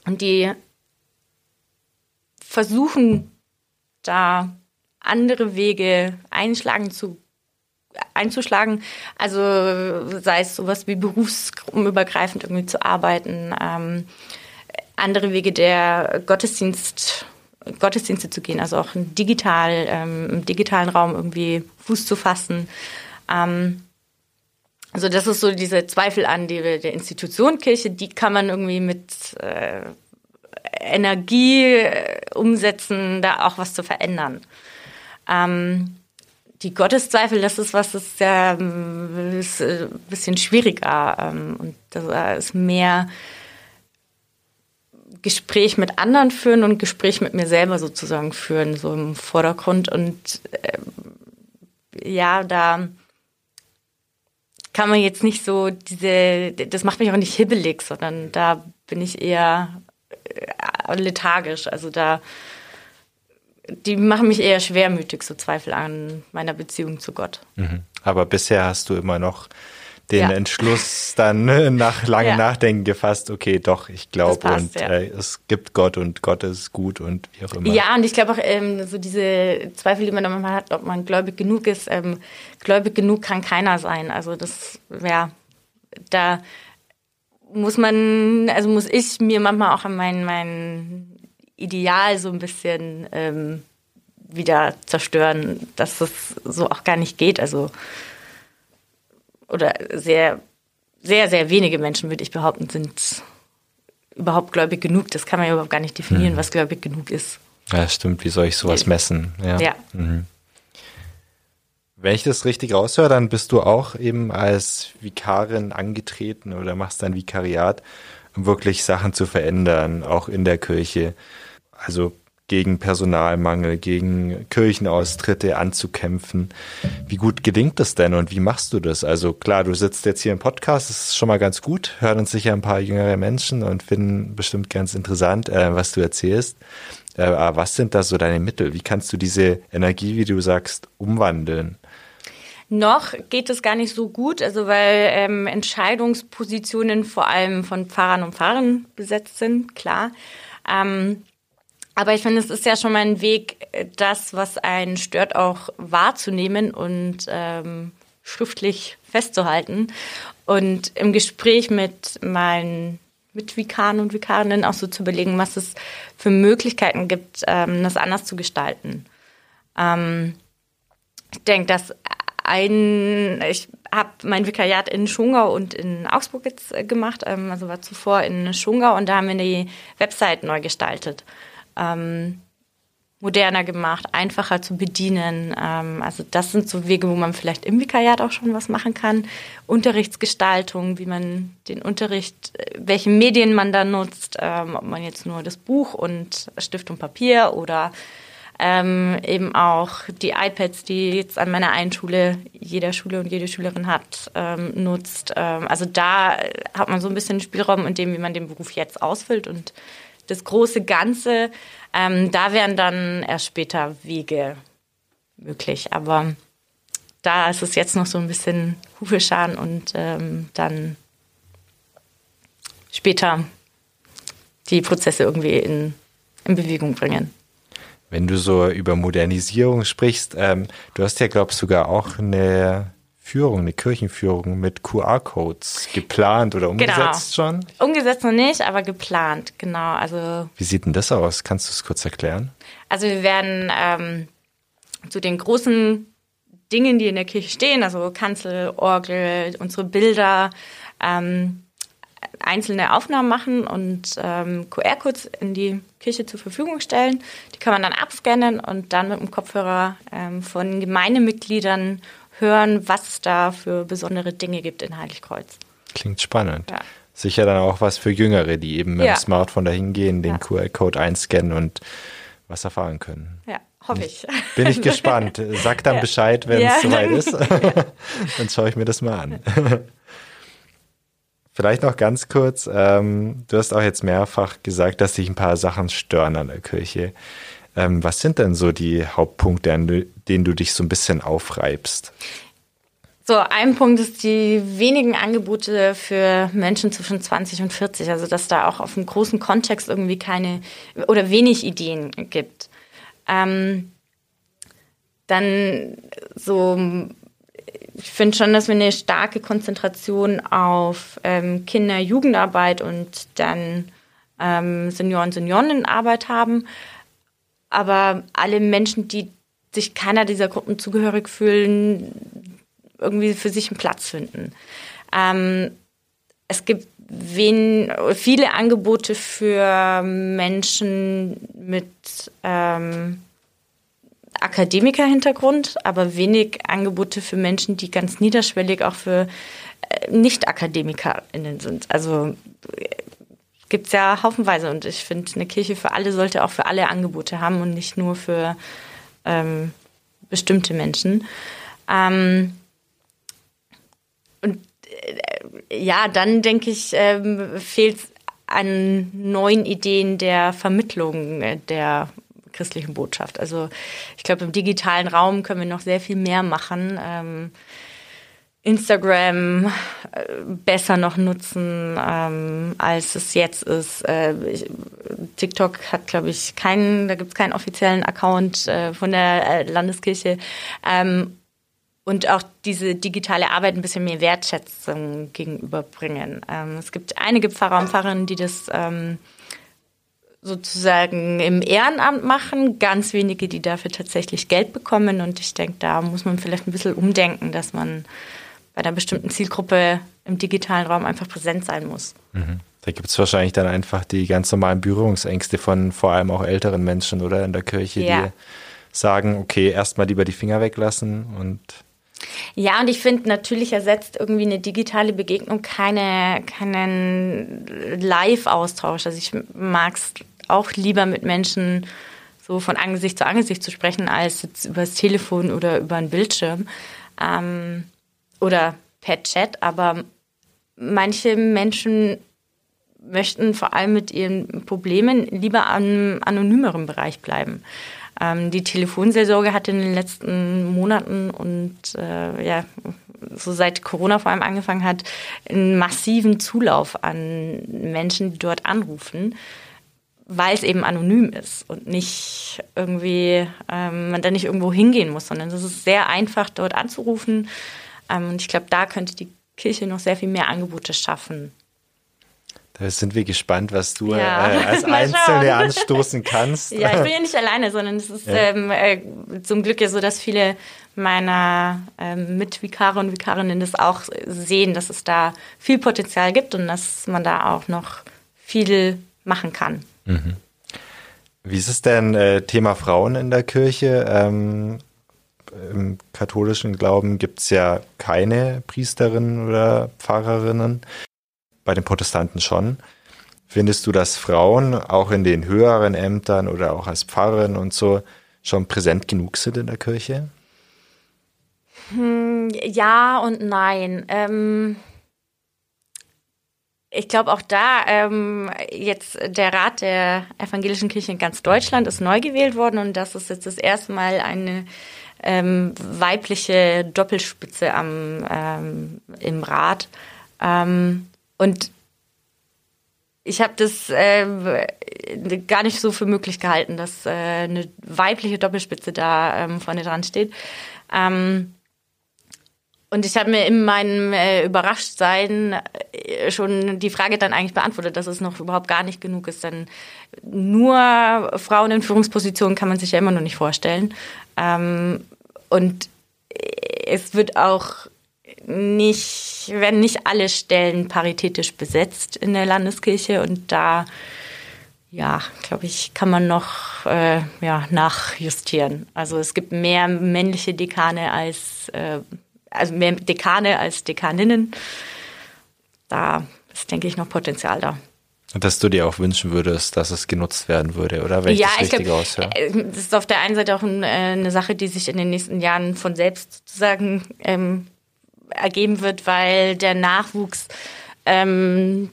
und die versuchen, da andere Wege einschlagen zu einzuschlagen. Also sei es sowas wie berufsgruppenübergreifend irgendwie zu arbeiten, ähm, andere Wege der Gottesdienst Gottesdienste zu gehen, also auch digital, ähm, im digitalen Raum irgendwie Fuß zu fassen. Ähm, also das ist so diese Zweifel an die, der Institution Kirche, die kann man irgendwie mit äh, Energie äh, umsetzen, da auch was zu verändern. Ähm, die Gotteszweifel, das ist was, das ist ja ist, äh, ein bisschen schwieriger ähm, und das ist mehr Gespräch mit anderen führen und Gespräch mit mir selber sozusagen führen, so im Vordergrund. Und äh, ja, da kann man jetzt nicht so diese, das macht mich auch nicht hibbelig, sondern da bin ich eher äh, lethargisch. Also da, die machen mich eher schwermütig, so Zweifel an meiner Beziehung zu Gott. Mhm. Aber bisher hast du immer noch den ja. Entschluss dann ne, nach langem ja. Nachdenken gefasst, okay, doch, ich glaube und ja. äh, es gibt Gott und Gott ist gut und wie auch immer. Ja, und ich glaube auch ähm, so diese Zweifel, die man dann manchmal hat, ob man gläubig genug ist, ähm, gläubig genug kann keiner sein. Also das, ja, da muss man, also muss ich mir manchmal auch an mein, mein Ideal so ein bisschen ähm, wieder zerstören, dass es so auch gar nicht geht. Also oder sehr, sehr, sehr wenige Menschen, würde ich behaupten, sind überhaupt gläubig genug. Das kann man ja überhaupt gar nicht definieren, mhm. was gläubig genug ist. Ja, stimmt. Wie soll ich sowas messen? Ja. ja. Mhm. Wenn ich das richtig raushöre, dann bist du auch eben als Vikarin angetreten oder machst dein Vikariat, um wirklich Sachen zu verändern, auch in der Kirche. Also gegen Personalmangel, gegen Kirchenaustritte anzukämpfen. Wie gut gelingt das denn und wie machst du das? Also klar, du sitzt jetzt hier im Podcast, das ist schon mal ganz gut, hören uns sicher ein paar jüngere Menschen und finden bestimmt ganz interessant, äh, was du erzählst. Äh, aber was sind da so deine Mittel? Wie kannst du diese Energie, wie du sagst, umwandeln? Noch geht es gar nicht so gut, also weil ähm, Entscheidungspositionen vor allem von Pfarrern und Pfarrern besetzt sind, klar. Ähm, aber ich finde, es ist ja schon mal ein Weg, das, was einen stört, auch wahrzunehmen und ähm, schriftlich festzuhalten. Und im Gespräch mit meinen Mitvikaren und Vikarinnen auch so zu überlegen, was es für Möglichkeiten gibt, ähm, das anders zu gestalten. Ähm, ich denke, dass ein, ich habe mein Vikariat in Schongau und in Augsburg jetzt äh, gemacht, ähm, also war zuvor in Schongau und da haben wir die Website neu gestaltet ähm, moderner gemacht, einfacher zu bedienen. Ähm, also das sind so Wege, wo man vielleicht im Vikariat auch schon was machen kann. Unterrichtsgestaltung, wie man den Unterricht, welche Medien man da nutzt, ähm, ob man jetzt nur das Buch und Stift und Papier oder ähm, eben auch die iPads, die jetzt an meiner einen Schule jeder Schule und jede Schülerin hat, ähm, nutzt. Ähm, also da hat man so ein bisschen Spielraum in dem, wie man den Beruf jetzt ausfüllt und das große Ganze, ähm, da wären dann erst später Wege möglich. Aber da ist es jetzt noch so ein bisschen Hufeschaden und ähm, dann später die Prozesse irgendwie in, in Bewegung bringen. Wenn du so über Modernisierung sprichst, ähm, du hast ja, glaube ich, sogar auch eine Führung, eine Kirchenführung mit QR-Codes geplant oder umgesetzt genau. schon? Umgesetzt noch nicht, aber geplant, genau. Also Wie sieht denn das aus? Kannst du es kurz erklären? Also wir werden ähm, zu den großen Dingen, die in der Kirche stehen, also Kanzel, Orgel, unsere Bilder, ähm, einzelne Aufnahmen machen und ähm, QR-Codes in die Kirche zur Verfügung stellen. Die kann man dann abscannen und dann mit dem Kopfhörer ähm, von Gemeindemitgliedern hören, was es da für besondere Dinge gibt in Heiligkreuz. Klingt spannend. Ja. Sicher dann auch was für Jüngere, die eben mit ja. dem Smartphone dahin gehen, den ja. QR-Code einscannen und was erfahren können. Ja, hoffe ich. Bin ich gespannt. Sag dann Bescheid, wenn es soweit ist. dann schaue ich mir das mal an. Vielleicht noch ganz kurz, ähm, du hast auch jetzt mehrfach gesagt, dass dich ein paar Sachen stören an der Kirche. Ähm, was sind denn so die Hauptpunkte, an denen du dich so ein bisschen aufreibst? So, ein Punkt ist die wenigen Angebote für Menschen zwischen 20 und 40. Also, dass da auch auf dem großen Kontext irgendwie keine oder wenig Ideen gibt. Ähm, dann so ich finde schon, dass wir eine starke Konzentration auf ähm, Kinder-Jugendarbeit und dann ähm, Senioren, Seniorinnenarbeit haben. Aber alle Menschen, die sich keiner dieser Gruppen zugehörig fühlen, irgendwie für sich einen Platz finden. Ähm, es gibt wen, viele Angebote für Menschen mit ähm, Akademiker-Hintergrund, aber wenig Angebote für Menschen, die ganz niederschwellig auch für äh, Nicht-AkademikerInnen sind. Also gibt es ja haufenweise und ich finde, eine Kirche für alle sollte auch für alle Angebote haben und nicht nur für ähm, bestimmte Menschen. Ähm, und äh, ja, dann denke ich, ähm, fehlt es an neuen Ideen der Vermittlung äh, der christlichen Botschaft. Also ich glaube, im digitalen Raum können wir noch sehr viel mehr machen. Ähm, Instagram äh, besser noch nutzen, ähm, als es jetzt ist. Äh, ich, TikTok hat, glaube ich, keinen, da gibt es keinen offiziellen Account äh, von der äh, Landeskirche. Ähm, und auch diese digitale Arbeit ein bisschen mehr Wertschätzung gegenüberbringen. Ähm, es gibt einige Pfarrer und Pfarrerinnen, die das ähm, sozusagen im Ehrenamt machen, ganz wenige, die dafür tatsächlich Geld bekommen. Und ich denke, da muss man vielleicht ein bisschen umdenken, dass man bei einer bestimmten Zielgruppe im digitalen Raum einfach präsent sein muss. Mhm. Da gibt es wahrscheinlich dann einfach die ganz normalen Berührungsängste von vor allem auch älteren Menschen oder in der Kirche, ja. die sagen, okay, erstmal lieber die Finger weglassen und ja, und ich finde, natürlich ersetzt irgendwie eine digitale Begegnung keine, keinen Live-Austausch. Also ich mag es auch lieber mit Menschen so von Angesicht zu Angesicht zu sprechen, als jetzt über das Telefon oder über einen Bildschirm ähm, oder per Chat. Aber manche Menschen möchten vor allem mit ihren Problemen lieber am anonymeren Bereich bleiben. Ähm, die Telefonseelsorge hat in den letzten Monaten und äh, ja, so seit Corona vor allem angefangen hat, einen massiven Zulauf an Menschen, die dort anrufen, weil es eben anonym ist und nicht irgendwie, ähm, man da nicht irgendwo hingehen muss, sondern es ist sehr einfach, dort anzurufen. Ähm, und ich glaube, da könnte die Kirche noch sehr viel mehr Angebote schaffen. Da sind wir gespannt, was du ja. äh, als Einzelne anstoßen kannst. Ja, ich bin ja nicht alleine, sondern es ist ja. ähm, äh, zum Glück ja so, dass viele meiner ähm, Mitvikare und Vikarinnen das auch sehen, dass es da viel Potenzial gibt und dass man da auch noch viel machen kann. Mhm. Wie ist es denn äh, Thema Frauen in der Kirche? Ähm, Im katholischen Glauben gibt es ja keine Priesterinnen oder Pfarrerinnen bei den Protestanten schon. Findest du, dass Frauen auch in den höheren Ämtern oder auch als Pfarrerin und so schon präsent genug sind in der Kirche? Hm, ja und nein. Ähm, ich glaube auch da, ähm, jetzt der Rat der evangelischen Kirche in ganz Deutschland ist neu gewählt worden und das ist jetzt das erste Mal eine ähm, weibliche Doppelspitze am, ähm, im Rat. Ähm, und ich habe das äh, gar nicht so für möglich gehalten, dass äh, eine weibliche Doppelspitze da ähm, vorne dran steht. Ähm, und ich habe mir in meinem äh, Überraschtsein äh, schon die Frage dann eigentlich beantwortet, dass es noch überhaupt gar nicht genug ist. Denn nur Frauen in Führungspositionen kann man sich ja immer noch nicht vorstellen. Ähm, und es wird auch nicht, werden nicht alle Stellen paritätisch besetzt in der Landeskirche und da ja, glaube ich, kann man noch äh, ja, nachjustieren. Also es gibt mehr männliche Dekane als äh, also mehr Dekane als Dekaninnen. Da ist, denke ich, noch Potenzial da. Dass du dir auch wünschen würdest, dass es genutzt werden würde, oder? Wenn ich ja, das richtig ich glaub, aushöre. Äh, das ist auf der einen Seite auch äh, eine Sache, die sich in den nächsten Jahren von selbst sozusagen ähm, ergeben wird, weil der Nachwuchs, ähm,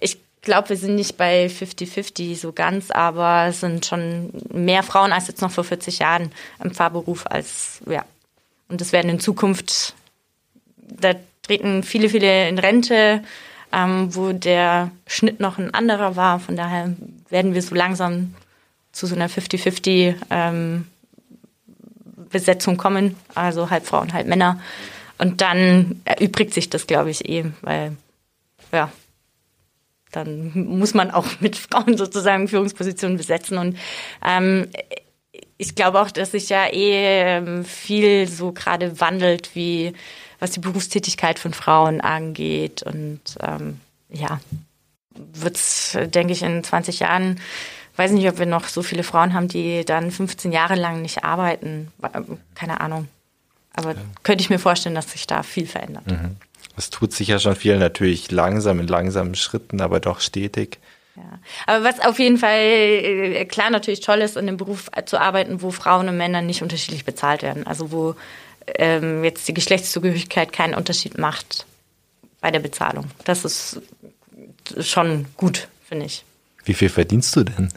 ich glaube, wir sind nicht bei 50-50 so ganz, aber es sind schon mehr Frauen als jetzt noch vor 40 Jahren im Pfarrberuf als, ja. Und es werden in Zukunft, da treten viele, viele in Rente, ähm, wo der Schnitt noch ein anderer war. Von daher werden wir so langsam zu so einer 50-50 ähm, Besetzung kommen, also halb Frauen, halb Männer. Und dann erübrigt sich das, glaube ich, eh, weil, ja, dann muss man auch mit Frauen sozusagen Führungspositionen besetzen. Und ähm, ich glaube auch, dass sich ja eh ähm, viel so gerade wandelt, wie was die Berufstätigkeit von Frauen angeht. Und ähm, ja, wird es, denke ich, in 20 Jahren, weiß nicht, ob wir noch so viele Frauen haben, die dann 15 Jahre lang nicht arbeiten. Keine Ahnung. Aber ja. könnte ich mir vorstellen, dass sich da viel verändert. Mhm. Es tut sich ja schon viel, natürlich langsam in langsamen Schritten, aber doch stetig. Ja. Aber was auf jeden Fall äh, klar natürlich toll ist, in einem Beruf zu arbeiten, wo Frauen und Männer nicht unterschiedlich bezahlt werden. Also wo ähm, jetzt die Geschlechtszugehörigkeit keinen Unterschied macht bei der Bezahlung. Das ist schon gut, finde ich. Wie viel verdienst du denn?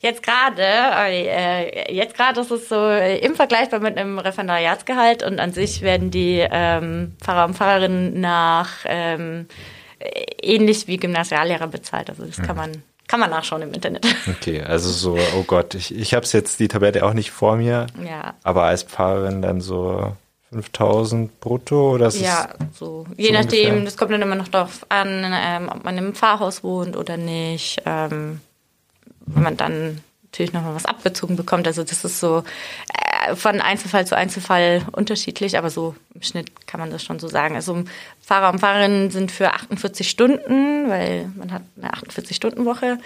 Jetzt gerade, äh, jetzt gerade ist es so im Vergleich mit einem Referendariatsgehalt und an sich werden die ähm, Pfarrer und Pfarrerinnen nach ähm, ähnlich wie Gymnasiallehrer bezahlt. Also das kann mhm. man kann man nachschauen im Internet. Okay, also so, oh Gott, ich, ich habe jetzt die Tabelle auch nicht vor mir. Ja. Aber als Pfarrerin dann so 5000 brutto oder ist Ja, so. Je so nachdem, ungefähr? das kommt dann immer noch darauf an, ähm, ob man im Pfarrhaus wohnt oder nicht. Ähm, wenn man dann natürlich nochmal was abbezogen bekommt. Also das ist so von Einzelfall zu Einzelfall unterschiedlich, aber so im Schnitt kann man das schon so sagen. Also Fahrer und Fahrerinnen sind für 48 Stunden, weil man hat eine 48-Stunden-Woche,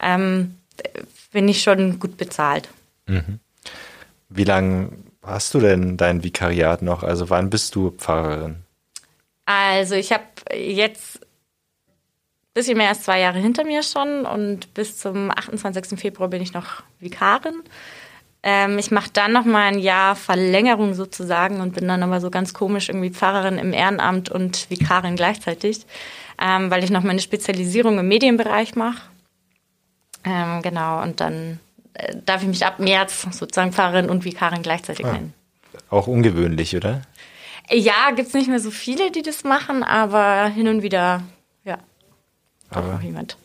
ähm, bin ich schon gut bezahlt. Mhm. Wie lange hast du denn dein Vikariat noch? Also wann bist du Pfarrerin? Also ich habe jetzt bisschen mehr als zwei Jahre hinter mir schon und bis zum 28. Februar bin ich noch Vikarin. Ähm, ich mache dann noch mal ein Jahr Verlängerung sozusagen und bin dann aber so ganz komisch irgendwie Pfarrerin im Ehrenamt und Vikarin gleichzeitig, ähm, weil ich noch meine Spezialisierung im Medienbereich mache. Ähm, genau, und dann äh, darf ich mich ab März sozusagen Pfarrerin und Vikarin gleichzeitig ah, nennen. Auch ungewöhnlich, oder? Ja, gibt's nicht mehr so viele, die das machen, aber hin und wieder doch noch jemand.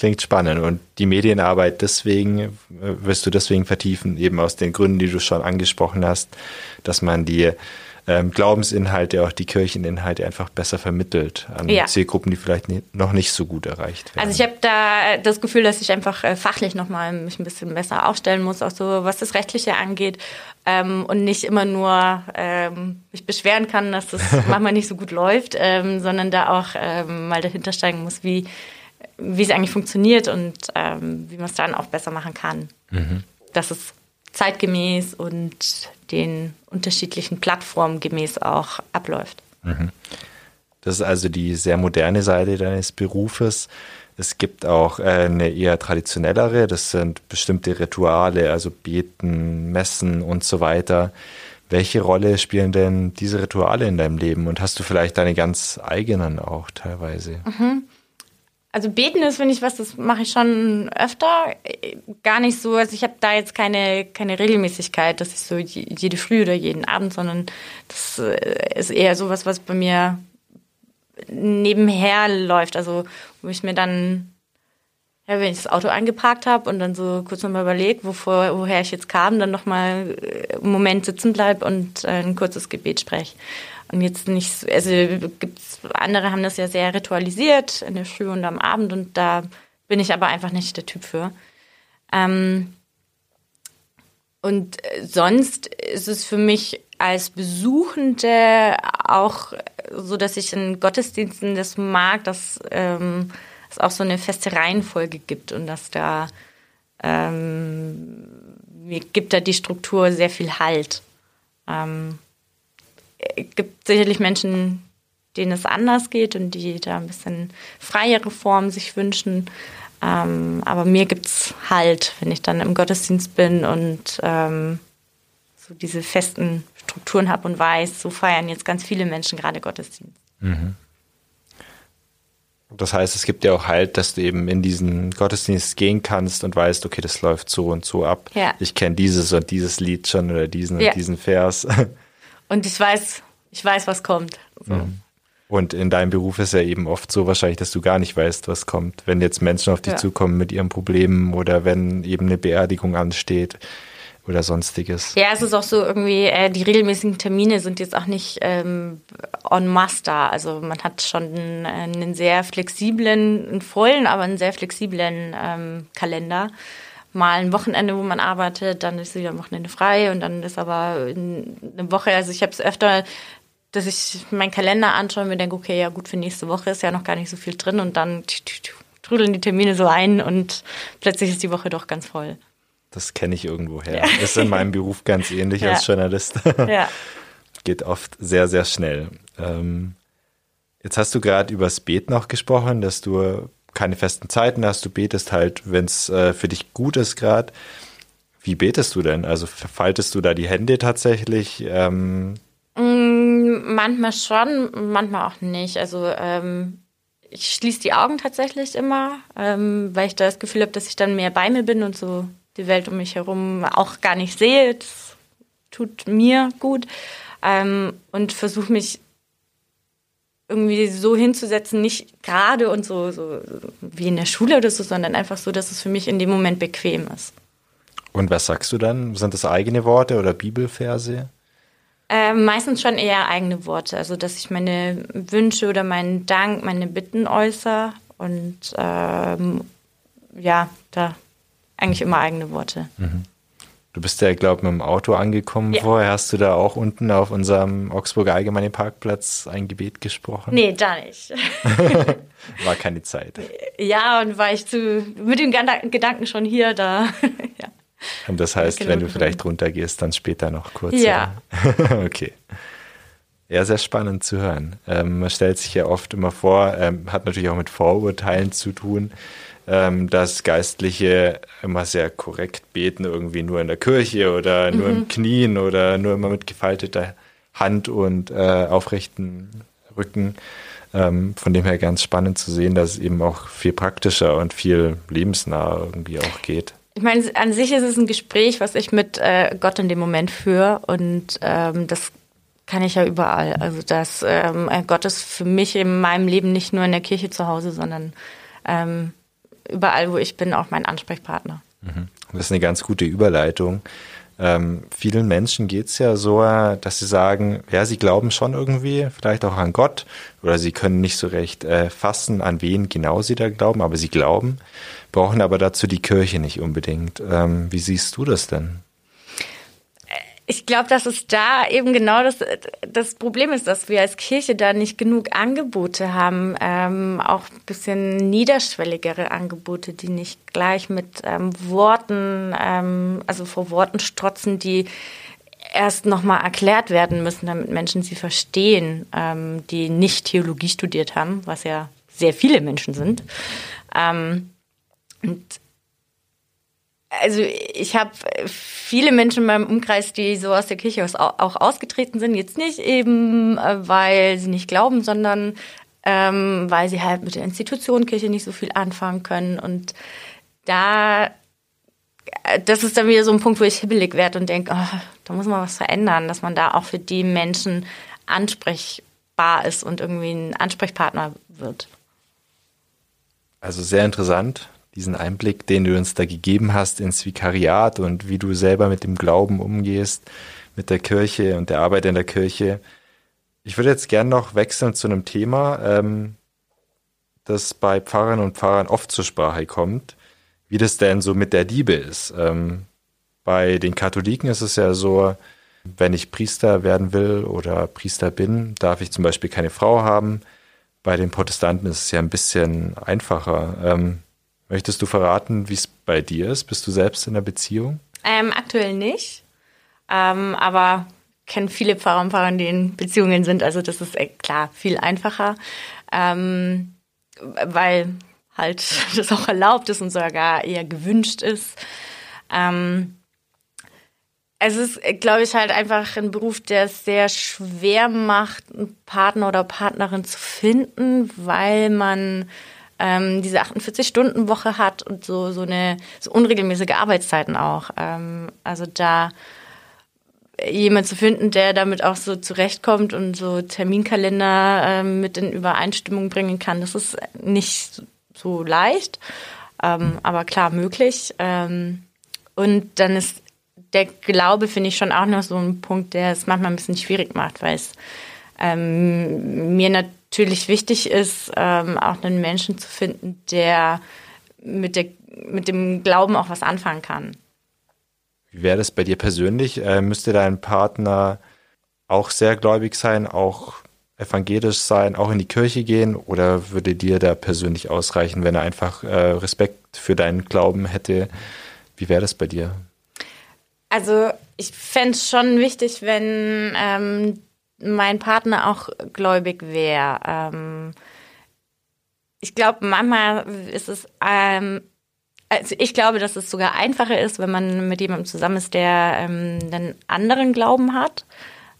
Klingt spannend. Und die Medienarbeit deswegen, äh, wirst du deswegen vertiefen, eben aus den Gründen, die du schon angesprochen hast, dass man die ähm, Glaubensinhalte, auch die Kircheninhalte einfach besser vermittelt an ja. Zielgruppen, die vielleicht noch nicht so gut erreicht werden. Also ich habe da das Gefühl, dass ich einfach äh, fachlich nochmal mich ein bisschen besser aufstellen muss, auch so was das Rechtliche angeht ähm, und nicht immer nur ähm, mich beschweren kann, dass das manchmal nicht so gut läuft, ähm, sondern da auch ähm, mal dahinter steigen muss, wie wie es eigentlich funktioniert und ähm, wie man es dann auch besser machen kann. Mhm. Dass es zeitgemäß und den unterschiedlichen Plattformen gemäß auch abläuft. Mhm. Das ist also die sehr moderne Seite deines Berufes. Es gibt auch äh, eine eher traditionellere, das sind bestimmte Rituale, also Beten, Messen und so weiter. Welche Rolle spielen denn diese Rituale in deinem Leben und hast du vielleicht deine ganz eigenen auch teilweise? Mhm. Also beten ist, finde ich, was, das mache ich schon öfter. Gar nicht so, also ich habe da jetzt keine, keine Regelmäßigkeit, dass ich so jede Früh oder jeden Abend, sondern das äh, ist eher sowas, was bei mir nebenher läuft. Also wo ich mir dann, ja, wenn ich das Auto eingeparkt habe und dann so kurz nochmal überlege, woher ich jetzt kam, dann nochmal äh, einen Moment sitzen bleib und äh, ein kurzes Gebet spreche. Und jetzt nicht, also gibt's, andere haben das ja sehr ritualisiert in der Früh und am Abend und da bin ich aber einfach nicht der Typ für. Ähm, und sonst ist es für mich als Besuchende auch so, dass ich in Gottesdiensten das mag, dass ähm, es auch so eine feste Reihenfolge gibt und dass da ähm, mir gibt da die Struktur sehr viel Halt. Ähm, gibt sicherlich Menschen, denen es anders geht und die da ein bisschen freiere Formen sich wünschen. Ähm, aber mir gibt es halt, wenn ich dann im Gottesdienst bin und ähm, so diese festen Strukturen habe und weiß, so feiern jetzt ganz viele Menschen gerade Gottesdienst. Mhm. Das heißt, es gibt ja auch halt, dass du eben in diesen Gottesdienst gehen kannst und weißt, okay, das läuft so und so ab. Ja. Ich kenne dieses und dieses Lied schon oder diesen ja. und diesen Vers. Und ich weiß, ich weiß, was kommt. So. Mhm. Und in deinem Beruf ist ja eben oft so wahrscheinlich, dass du gar nicht weißt, was kommt. Wenn jetzt Menschen auf dich ja. zukommen mit ihren Problemen oder wenn eben eine Beerdigung ansteht. oder sonstiges. Ja, es ist auch so irgendwie, äh, die regelmäßigen Termine sind jetzt auch nicht ähm, on master. Also man hat schon einen, einen sehr flexiblen, einen vollen, aber einen sehr flexiblen ähm, Kalender. Mal ein Wochenende, wo man arbeitet, dann ist wieder ein Wochenende frei und dann ist aber eine Woche, also ich habe es öfter, dass ich meinen Kalender anschaue und mir denke, okay, ja gut, für nächste Woche ist ja noch gar nicht so viel drin und dann trudeln die Termine so ein und plötzlich ist die Woche doch ganz voll. Das kenne ich irgendwo her. Ja. Ist in meinem Beruf ganz ähnlich ja. als Journalist. Ja. Geht oft sehr, sehr schnell. Ähm, jetzt hast du gerade über das Beten noch gesprochen, dass du keine festen Zeiten hast. Du betest halt, wenn es äh, für dich gut ist gerade. Wie betest du denn? Also faltest du da die Hände tatsächlich? Ähm mm, manchmal schon, manchmal auch nicht. Also ähm, ich schließe die Augen tatsächlich immer, ähm, weil ich da das Gefühl habe, dass ich dann mehr bei mir bin und so die Welt um mich herum auch gar nicht sehe. Das tut mir gut. Ähm, und versuche mich irgendwie so hinzusetzen, nicht gerade und so, so wie in der Schule oder so, sondern einfach so, dass es für mich in dem Moment bequem ist. Und was sagst du dann? Sind das eigene Worte oder Bibelverse? Ähm, meistens schon eher eigene Worte, also dass ich meine Wünsche oder meinen Dank, meine Bitten äußere und ähm, ja, da eigentlich immer eigene Worte. Mhm. Du bist ja, glaube ich, mit dem Auto angekommen ja. vorher. Hast du da auch unten auf unserem Augsburger Allgemeinen Parkplatz ein Gebet gesprochen? Nee, da nicht. war keine Zeit. Ja, und war ich zu, mit dem Gedanken schon hier, da. ja. Und das heißt, genau wenn du vielleicht runtergehst, dann später noch kurz. Ja. okay. Ja, sehr spannend zu hören. Ähm, man stellt sich ja oft immer vor, ähm, hat natürlich auch mit Vorurteilen zu tun ähm, dass Geistliche immer sehr korrekt beten, irgendwie nur in der Kirche oder nur mhm. im Knien oder nur immer mit gefalteter Hand und äh, aufrechten Rücken. Ähm, von dem her ganz spannend zu sehen, dass es eben auch viel praktischer und viel lebensnah irgendwie auch geht. Ich meine, an sich ist es ein Gespräch, was ich mit äh, Gott in dem Moment führe und ähm, das kann ich ja überall. Also dass ähm, Gott ist für mich in meinem Leben nicht nur in der Kirche zu Hause, sondern ähm, überall, wo ich bin, auch mein Ansprechpartner. Mhm. Das ist eine ganz gute Überleitung. Ähm, vielen Menschen geht es ja so, dass sie sagen, ja, sie glauben schon irgendwie, vielleicht auch an Gott, oder sie können nicht so recht äh, fassen, an wen genau sie da glauben, aber sie glauben, brauchen aber dazu die Kirche nicht unbedingt. Ähm, wie siehst du das denn? Ich glaube, dass es da eben genau das, das Problem ist, dass wir als Kirche da nicht genug Angebote haben, ähm, auch ein bisschen niederschwelligere Angebote, die nicht gleich mit ähm, Worten, ähm, also vor Worten strotzen, die erst nochmal erklärt werden müssen, damit Menschen sie verstehen, ähm, die nicht Theologie studiert haben, was ja sehr viele Menschen sind. Ähm, und also ich habe viele Menschen in meinem Umkreis, die so aus der Kirche auch ausgetreten sind. Jetzt nicht eben, äh, weil sie nicht glauben, sondern ähm, weil sie halt mit der Institution Kirche nicht so viel anfangen können. Und da, äh, das ist dann wieder so ein Punkt, wo ich hibbelig werde und denke, oh, da muss man was verändern, dass man da auch für die Menschen ansprechbar ist und irgendwie ein Ansprechpartner wird. Also sehr interessant diesen Einblick, den du uns da gegeben hast ins Vikariat und wie du selber mit dem Glauben umgehst, mit der Kirche und der Arbeit in der Kirche. Ich würde jetzt gern noch wechseln zu einem Thema, ähm, das bei Pfarrern und Pfarrern oft zur Sprache kommt, wie das denn so mit der Liebe ist. Ähm, bei den Katholiken ist es ja so, wenn ich Priester werden will oder Priester bin, darf ich zum Beispiel keine Frau haben. Bei den Protestanten ist es ja ein bisschen einfacher. Ähm, Möchtest du verraten, wie es bei dir ist? Bist du selbst in einer Beziehung? Ähm, aktuell nicht. Ähm, aber kenne viele Pfarrer und Pfarrer, die in Beziehungen sind. Also das ist äh, klar viel einfacher, ähm, weil halt das auch erlaubt ist und sogar eher gewünscht ist. Ähm, es ist, glaube ich, halt einfach ein Beruf, der es sehr schwer macht, einen Partner oder Partnerin zu finden, weil man ähm, diese 48-Stunden-Woche hat und so, so eine so unregelmäßige Arbeitszeiten auch. Ähm, also da jemand zu finden, der damit auch so zurechtkommt und so Terminkalender ähm, mit in Übereinstimmung bringen kann, das ist nicht so leicht, ähm, aber klar möglich. Ähm, und dann ist der Glaube finde ich schon auch noch so ein Punkt, der es manchmal ein bisschen schwierig macht, weil es ähm, mir natürlich wichtig ist, ähm, auch einen Menschen zu finden, der mit, der mit dem Glauben auch was anfangen kann. Wie wäre das bei dir persönlich? Äh, müsste dein Partner auch sehr gläubig sein, auch evangelisch sein, auch in die Kirche gehen? Oder würde dir da persönlich ausreichen, wenn er einfach äh, Respekt für deinen Glauben hätte? Wie wäre das bei dir? Also ich fände es schon wichtig, wenn ähm, mein Partner auch gläubig wäre. Ähm, ich glaube, manchmal ist es, ähm, also ich glaube, dass es sogar einfacher ist, wenn man mit jemandem zusammen ist, der ähm, einen anderen Glauben hat,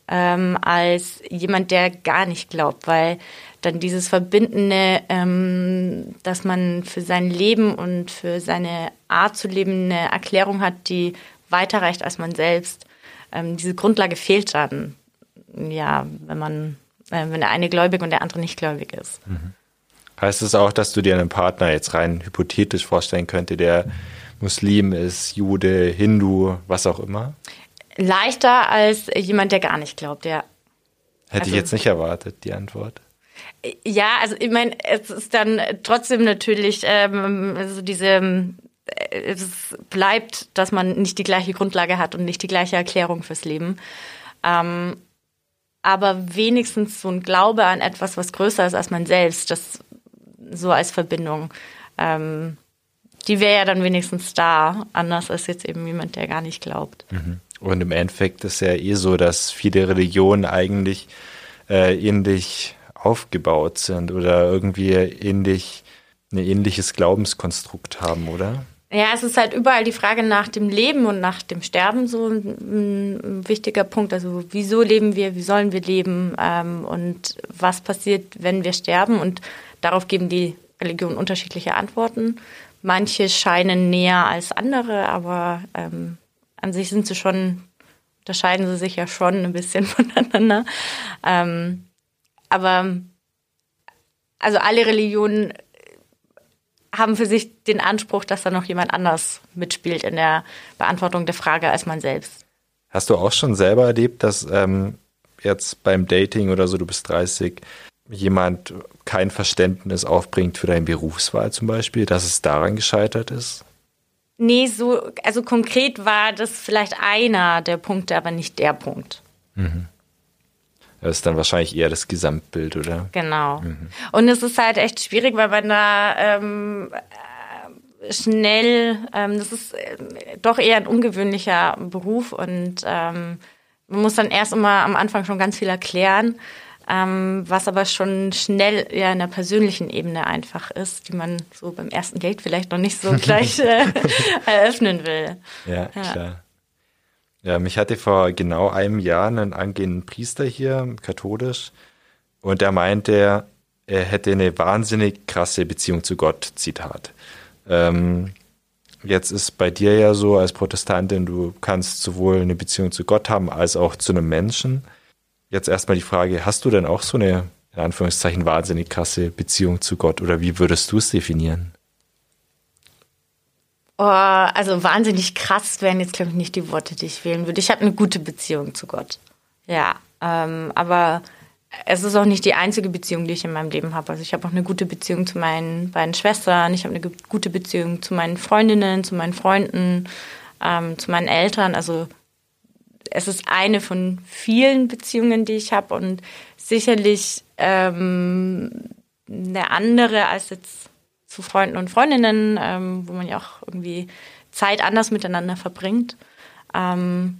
ähm, als jemand, der gar nicht glaubt, weil dann dieses Verbindende, ähm, dass man für sein Leben und für seine Art zu leben eine Erklärung hat, die weiterreicht als man selbst. Ähm, diese Grundlage fehlt dann, ja, wenn man, äh, wenn der eine gläubig und der andere nicht gläubig ist. Mhm. Heißt es auch, dass du dir einen Partner jetzt rein hypothetisch vorstellen könnte, der Muslim ist, Jude, Hindu, was auch immer? Leichter als jemand, der gar nicht glaubt, ja. Hätte also, ich jetzt nicht erwartet, die Antwort. Ja, also ich meine, es ist dann trotzdem natürlich ähm, also diese es bleibt, dass man nicht die gleiche Grundlage hat und nicht die gleiche Erklärung fürs Leben. Ähm, aber wenigstens so ein Glaube an etwas, was größer ist als man selbst, das so als Verbindung, ähm, die wäre ja dann wenigstens da, anders als jetzt eben jemand, der gar nicht glaubt. Mhm. Und im Endeffekt ist ja eh so, dass viele Religionen eigentlich äh, ähnlich aufgebaut sind oder irgendwie ähnlich ein ähnliches Glaubenskonstrukt haben, oder? Ja, es ist halt überall die Frage nach dem Leben und nach dem Sterben so ein, ein wichtiger Punkt. Also wieso leben wir, wie sollen wir leben ähm, und was passiert, wenn wir sterben? Und darauf geben die Religionen unterschiedliche Antworten. Manche scheinen näher als andere, aber ähm, an sich sind sie schon, unterscheiden sie sich ja schon ein bisschen voneinander. Ähm, aber also alle Religionen haben für sich den Anspruch, dass da noch jemand anders mitspielt in der Beantwortung der Frage als man selbst. Hast du auch schon selber erlebt, dass ähm, jetzt beim Dating oder so, du bist 30, jemand kein Verständnis aufbringt für deine Berufswahl zum Beispiel, dass es daran gescheitert ist? Nee, so, also konkret war das vielleicht einer der Punkte, aber nicht der Punkt. Mhm. Das ist dann wahrscheinlich eher das Gesamtbild, oder? Genau. Mhm. Und es ist halt echt schwierig, weil man da ähm, schnell, ähm, das ist äh, doch eher ein ungewöhnlicher Beruf und ähm, man muss dann erst immer am Anfang schon ganz viel erklären, ähm, was aber schon schnell eher in der persönlichen Ebene einfach ist, die man so beim ersten Date vielleicht noch nicht so gleich äh, eröffnen will. Ja, ja, klar. Ja, mich hatte vor genau einem Jahr einen angehenden Priester hier, katholisch, und er meinte, er hätte eine wahnsinnig krasse Beziehung zu Gott, Zitat. Ähm, jetzt ist bei dir ja so als Protestantin, du kannst sowohl eine Beziehung zu Gott haben als auch zu einem Menschen. Jetzt erstmal die Frage, hast du denn auch so eine, in Anführungszeichen, wahnsinnig krasse Beziehung zu Gott oder wie würdest du es definieren? Oh, also wahnsinnig krass wären jetzt, glaube ich, nicht die Worte, die ich wählen würde. Ich habe eine gute Beziehung zu Gott. Ja, ähm, aber es ist auch nicht die einzige Beziehung, die ich in meinem Leben habe. Also ich habe auch eine gute Beziehung zu meinen beiden Schwestern, ich habe eine gute Beziehung zu meinen Freundinnen, zu meinen Freunden, ähm, zu meinen Eltern. Also es ist eine von vielen Beziehungen, die ich habe und sicherlich ähm, eine andere als jetzt zu Freunden und Freundinnen, ähm, wo man ja auch irgendwie Zeit anders miteinander verbringt. Ähm,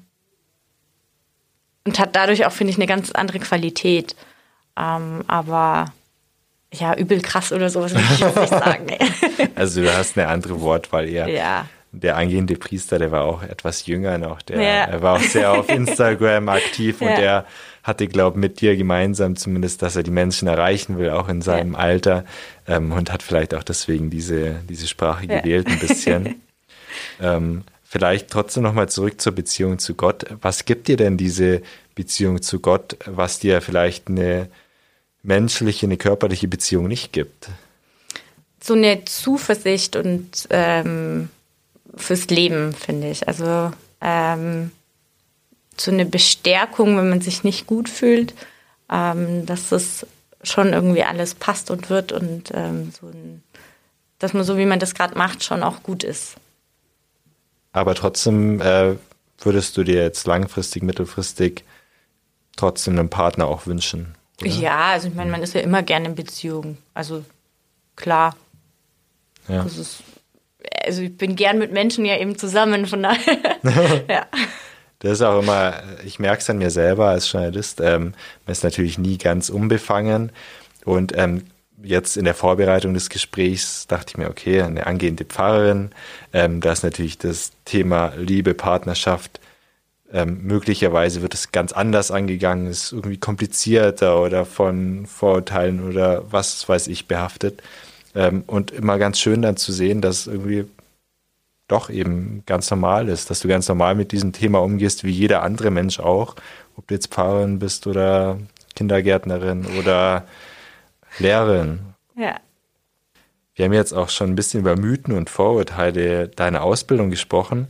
und hat dadurch auch, finde ich, eine ganz andere Qualität. Ähm, aber ja, übel krass oder sowas würde ich jetzt nicht sagen. also du hast eine andere Wortwahl eher. Ja. Der angehende Priester, der war auch etwas jünger noch. Der, ja. Er war auch sehr auf Instagram aktiv ja. und der hatte, glaube ich, mit dir gemeinsam zumindest, dass er die Menschen erreichen will, auch in seinem ja. Alter. Ähm, und hat vielleicht auch deswegen diese, diese Sprache ja. gewählt ein bisschen. ähm, vielleicht trotzdem nochmal zurück zur Beziehung zu Gott. Was gibt dir denn diese Beziehung zu Gott, was dir vielleicht eine menschliche, eine körperliche Beziehung nicht gibt? So eine Zuversicht und ähm, fürs Leben, finde ich. Also ähm, so eine Bestärkung, wenn man sich nicht gut fühlt, ähm, dass es schon irgendwie alles passt und wird und ähm, so ein, dass man so, wie man das gerade macht, schon auch gut ist. Aber trotzdem äh, würdest du dir jetzt langfristig, mittelfristig trotzdem einen Partner auch wünschen? Oder? Ja, also ich meine, man ist ja immer gerne in Beziehung. Also klar. Ja. Ist, also ich bin gern mit Menschen ja eben zusammen, von daher. ja. Das ist auch immer, ich merke es an mir selber als Journalist, ähm, man ist natürlich nie ganz unbefangen. Und ähm, jetzt in der Vorbereitung des Gesprächs dachte ich mir, okay, eine angehende Pfarrerin, ähm, da ist natürlich das Thema Liebe, Partnerschaft, ähm, möglicherweise wird es ganz anders angegangen, ist irgendwie komplizierter oder von Vorurteilen oder was weiß ich behaftet. Ähm, und immer ganz schön dann zu sehen, dass irgendwie doch eben ganz normal ist, dass du ganz normal mit diesem Thema umgehst, wie jeder andere Mensch auch, ob du jetzt Pfarrerin bist oder Kindergärtnerin oder Lehrerin. Ja. Wir haben jetzt auch schon ein bisschen über Mythen und Vorurteile deiner Ausbildung gesprochen.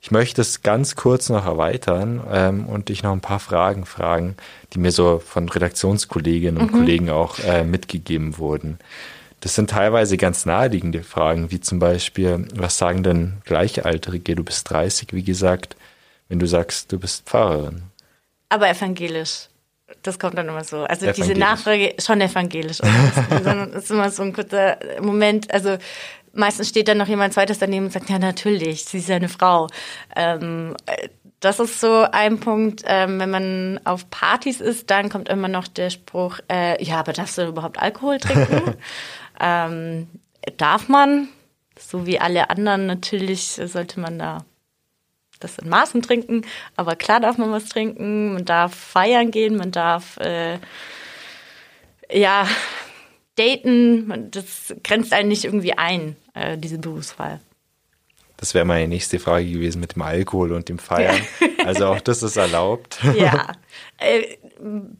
Ich möchte es ganz kurz noch erweitern ähm, und dich noch ein paar Fragen fragen, die mir so von Redaktionskolleginnen und mhm. Kollegen auch äh, mitgegeben wurden. Das sind teilweise ganz naheliegende Fragen, wie zum Beispiel, was sagen denn Gleichaltrige? Du bist 30, wie gesagt, wenn du sagst, du bist Pfarrerin. Aber evangelisch. Das kommt dann immer so. Also diese Nachfrage schon evangelisch. das ist immer so ein kurzer Moment. Also meistens steht dann noch jemand zweites daneben und sagt, ja natürlich, sie ist ja eine Frau. Ähm, das ist so ein Punkt, ähm, wenn man auf Partys ist, dann kommt immer noch der Spruch, äh, ja, aber darfst du überhaupt Alkohol trinken? Ähm, darf man, so wie alle anderen natürlich, sollte man da das in Maßen trinken, aber klar darf man was trinken, man darf feiern gehen, man darf äh, ja daten, das grenzt einen nicht irgendwie ein, äh, diese Berufswahl. Das wäre meine nächste Frage gewesen mit dem Alkohol und dem Feiern. Also auch das ist erlaubt. Ja. Äh,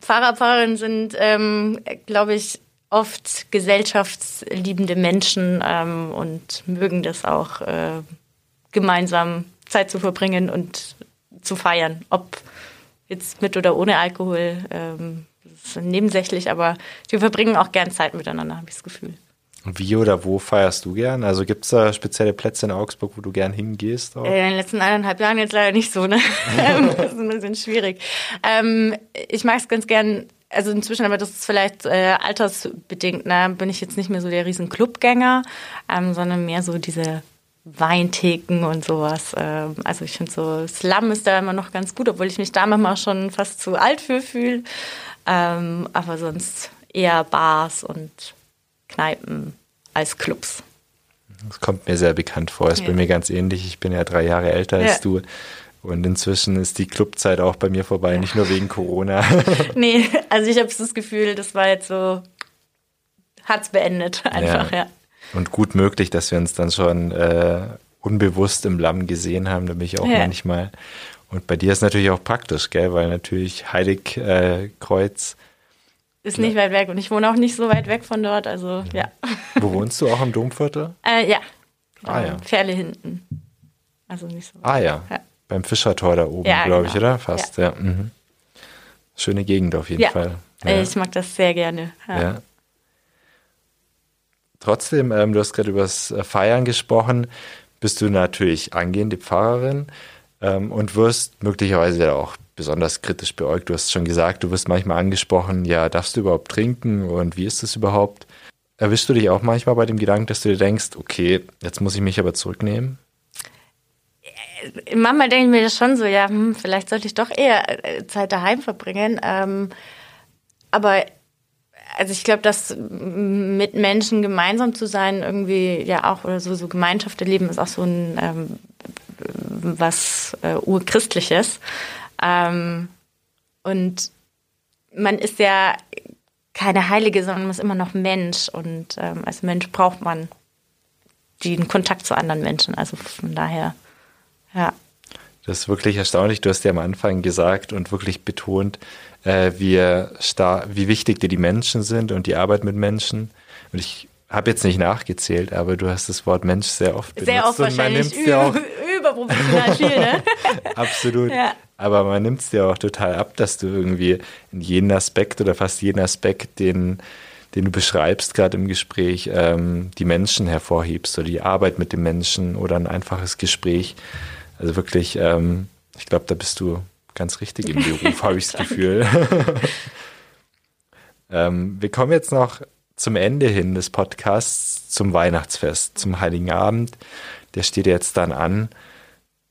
Pfarrer, Pfarrerinnen sind, ähm, glaube ich, oft gesellschaftsliebende Menschen ähm, und mögen das auch äh, gemeinsam Zeit zu verbringen und zu feiern. Ob jetzt mit oder ohne Alkohol, ähm, das ist nebensächlich, aber wir verbringen auch gern Zeit miteinander, habe ich das Gefühl. Wie oder wo feierst du gern? Also gibt es da spezielle Plätze in Augsburg, wo du gern hingehst? Auch? In den letzten eineinhalb Jahren jetzt leider nicht so, ne? das ist ein bisschen schwierig. Ähm, ich mag es ganz gern also inzwischen, aber das ist vielleicht äh, altersbedingt, ne, bin ich jetzt nicht mehr so der riesen Clubgänger, ähm, sondern mehr so diese Weintheken und sowas. Ähm, also ich finde so, Slum ist da immer noch ganz gut, obwohl ich mich da manchmal schon fast zu alt für fühle. Ähm, aber sonst eher Bars und Kneipen als Clubs. Das kommt mir sehr bekannt vor. Es ist ja. bei mir ganz ähnlich. Ich bin ja drei Jahre älter ja. als du. Und inzwischen ist die Clubzeit auch bei mir vorbei, nicht nur wegen Corona. nee, also ich habe das Gefühl, das war jetzt so, hat's beendet einfach, ja. ja. Und gut möglich, dass wir uns dann schon äh, unbewusst im Lamm gesehen haben, da bin ich auch ja. manchmal. Und bei dir ist natürlich auch praktisch, gell, weil natürlich Heiligkreuz äh, ist nicht weit weg und ich wohne auch nicht so weit weg von dort, also mhm. ja. Wo wohnst du auch im Domviertel? Äh, ja. Ah, ja. Pferde hinten. Also nicht so. Weit. Ah ja. ja. Beim Fischertor da oben, ja, glaube genau. ich, oder? Fast, ja. ja. Mhm. Schöne Gegend auf jeden ja. Fall. Ja. Ich mag das sehr gerne. Ja. Trotzdem, ähm, du hast gerade über das äh, Feiern gesprochen, bist du natürlich angehende Pfarrerin ähm, und wirst möglicherweise auch besonders kritisch beäugt. Du hast schon gesagt, du wirst manchmal angesprochen, ja, darfst du überhaupt trinken und wie ist das überhaupt? Erwischst du dich auch manchmal bei dem Gedanken, dass du dir denkst, okay, jetzt muss ich mich aber zurücknehmen? Manchmal denke ich mir das schon so, ja, hm, vielleicht sollte ich doch eher äh, Zeit daheim verbringen. Ähm, aber also ich glaube, dass mit Menschen gemeinsam zu sein, irgendwie ja auch oder so, so Gemeinschaft erleben, ist auch so ein ähm, was äh, urchristliches. Ähm, und man ist ja keine Heilige, sondern man ist immer noch Mensch und ähm, als Mensch braucht man den Kontakt zu anderen Menschen. Also von daher ja. Das ist wirklich erstaunlich. Du hast ja am Anfang gesagt und wirklich betont, äh, wie, wie wichtig dir die Menschen sind und die Arbeit mit Menschen. Und ich habe jetzt nicht nachgezählt, aber du hast das Wort Mensch sehr oft benutzt. Sehr oft wahrscheinlich. ja auch überproportional viel, ne? Absolut. Ja. Aber man nimmt es dir auch total ab, dass du irgendwie in jeden Aspekt oder fast jeden Aspekt, den, den du beschreibst, gerade im Gespräch, ähm, die Menschen hervorhebst oder die Arbeit mit den Menschen oder ein einfaches Gespräch. Also wirklich, ähm, ich glaube, da bist du ganz richtig im Beruf, habe ich das Gefühl. ähm, wir kommen jetzt noch zum Ende hin des Podcasts, zum Weihnachtsfest, zum Heiligen Abend. Der steht jetzt dann an.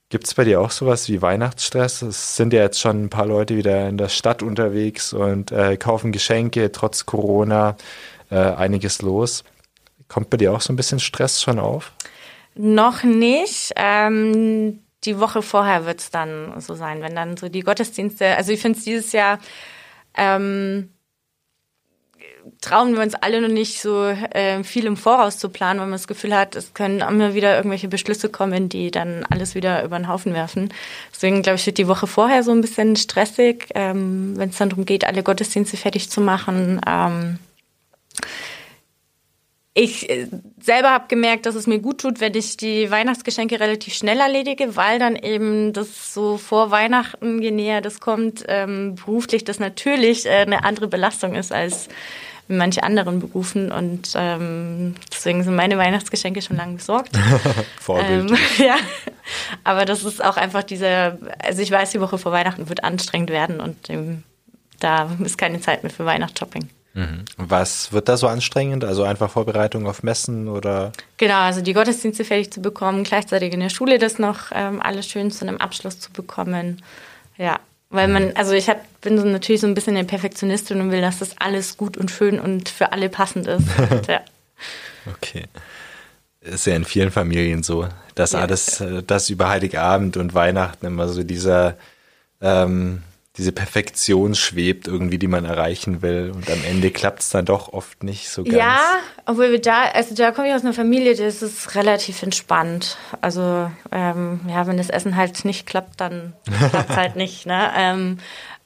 Gibt es bei dir auch sowas wie Weihnachtsstress? Es sind ja jetzt schon ein paar Leute wieder in der Stadt unterwegs und äh, kaufen Geschenke, trotz Corona äh, einiges los. Kommt bei dir auch so ein bisschen Stress schon auf? Noch nicht. Ähm, die Woche vorher wird es dann so sein, wenn dann so die Gottesdienste, also ich finde es dieses Jahr ähm, trauen wir uns alle noch nicht so äh, viel im Voraus zu planen, weil man das Gefühl hat, es können immer wieder irgendwelche Beschlüsse kommen, die dann alles wieder über den Haufen werfen. Deswegen glaube ich, wird die Woche vorher so ein bisschen stressig, ähm, wenn es dann darum geht, alle Gottesdienste fertig zu machen. Ähm, ich äh, selber habe gemerkt, dass es mir gut tut, wenn ich die Weihnachtsgeschenke relativ schnell erledige, weil dann eben das so vor Weihnachten, je näher das kommt, ähm, beruflich das natürlich äh, eine andere Belastung ist als in manche anderen Berufen und ähm, deswegen sind meine Weihnachtsgeschenke schon lange besorgt. Vorbild. Ähm, ja, aber das ist auch einfach diese, also ich weiß, die Woche vor Weihnachten wird anstrengend werden und ähm, da ist keine Zeit mehr für Weihnachtsshopping. Mhm. Was wird da so anstrengend? Also einfach Vorbereitung auf Messen oder? Genau, also die Gottesdienste fertig zu bekommen, gleichzeitig in der Schule das noch ähm, alles schön zu einem Abschluss zu bekommen. Ja, weil man, mhm. also ich hab, bin so natürlich so ein bisschen eine Perfektionistin und will, dass das alles gut und schön und für alle passend ist. Ja. Okay. Ist ja in vielen Familien so, dass ja. alles, äh, das über Heiligabend und Weihnachten immer so dieser ähm, diese Perfektion schwebt irgendwie, die man erreichen will. Und am Ende klappt es dann doch oft nicht so ganz. Ja, obwohl wir da, also da komme ich aus einer Familie, das ist relativ entspannt. Also ähm, ja, wenn das Essen halt nicht klappt, dann klappt es halt nicht. Ne? Ähm,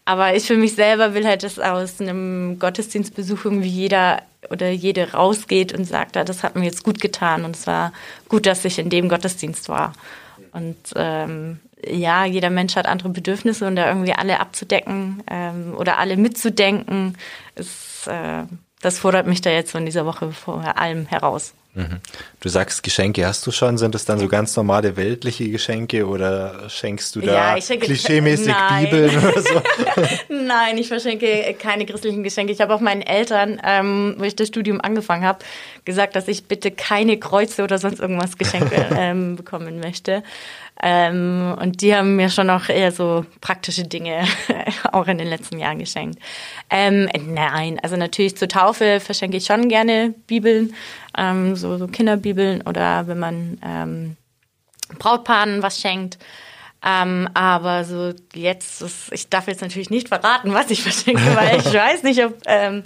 aber ich für mich selber will halt, dass aus einem Gottesdienstbesuch irgendwie jeder oder jede rausgeht und sagt, ja, das hat mir jetzt gut getan und es war gut, dass ich in dem Gottesdienst war. Und ähm, ja, jeder Mensch hat andere Bedürfnisse und da irgendwie alle abzudecken ähm, oder alle mitzudenken, ist, äh, das fordert mich da jetzt so in dieser Woche vor allem heraus. Mhm. Du sagst, Geschenke hast du schon. Sind das dann so ganz normale weltliche Geschenke oder schenkst du da ja, schenke, klischeemäßig nein. Bibeln oder so? nein, ich verschenke keine christlichen Geschenke. Ich habe auch meinen Eltern, ähm, wo ich das Studium angefangen habe, gesagt, dass ich bitte keine Kreuze oder sonst irgendwas Geschenke ähm, bekommen möchte. Ähm, und die haben mir schon auch eher so praktische Dinge auch in den letzten Jahren geschenkt. Ähm, nein, also natürlich zur Taufe verschenke ich schon gerne Bibeln, ähm, so, so Kinderbibeln oder wenn man ähm, Brautpaaren was schenkt. Ähm, aber so jetzt, ist, ich darf jetzt natürlich nicht verraten, was ich verschenke, weil ich weiß nicht, ob ähm,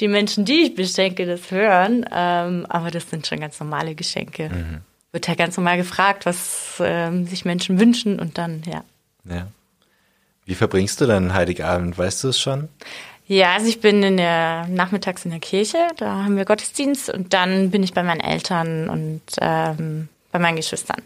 die Menschen, die ich beschenke, das hören. Aber das sind schon ganz normale Geschenke. Mhm wird ja ganz normal gefragt, was ähm, sich Menschen wünschen und dann, ja. Ja. Wie verbringst du dann Heiligabend? Weißt du es schon? Ja, also ich bin in der nachmittags in der Kirche, da haben wir Gottesdienst und dann bin ich bei meinen Eltern und ähm, bei meinen Geschwistern.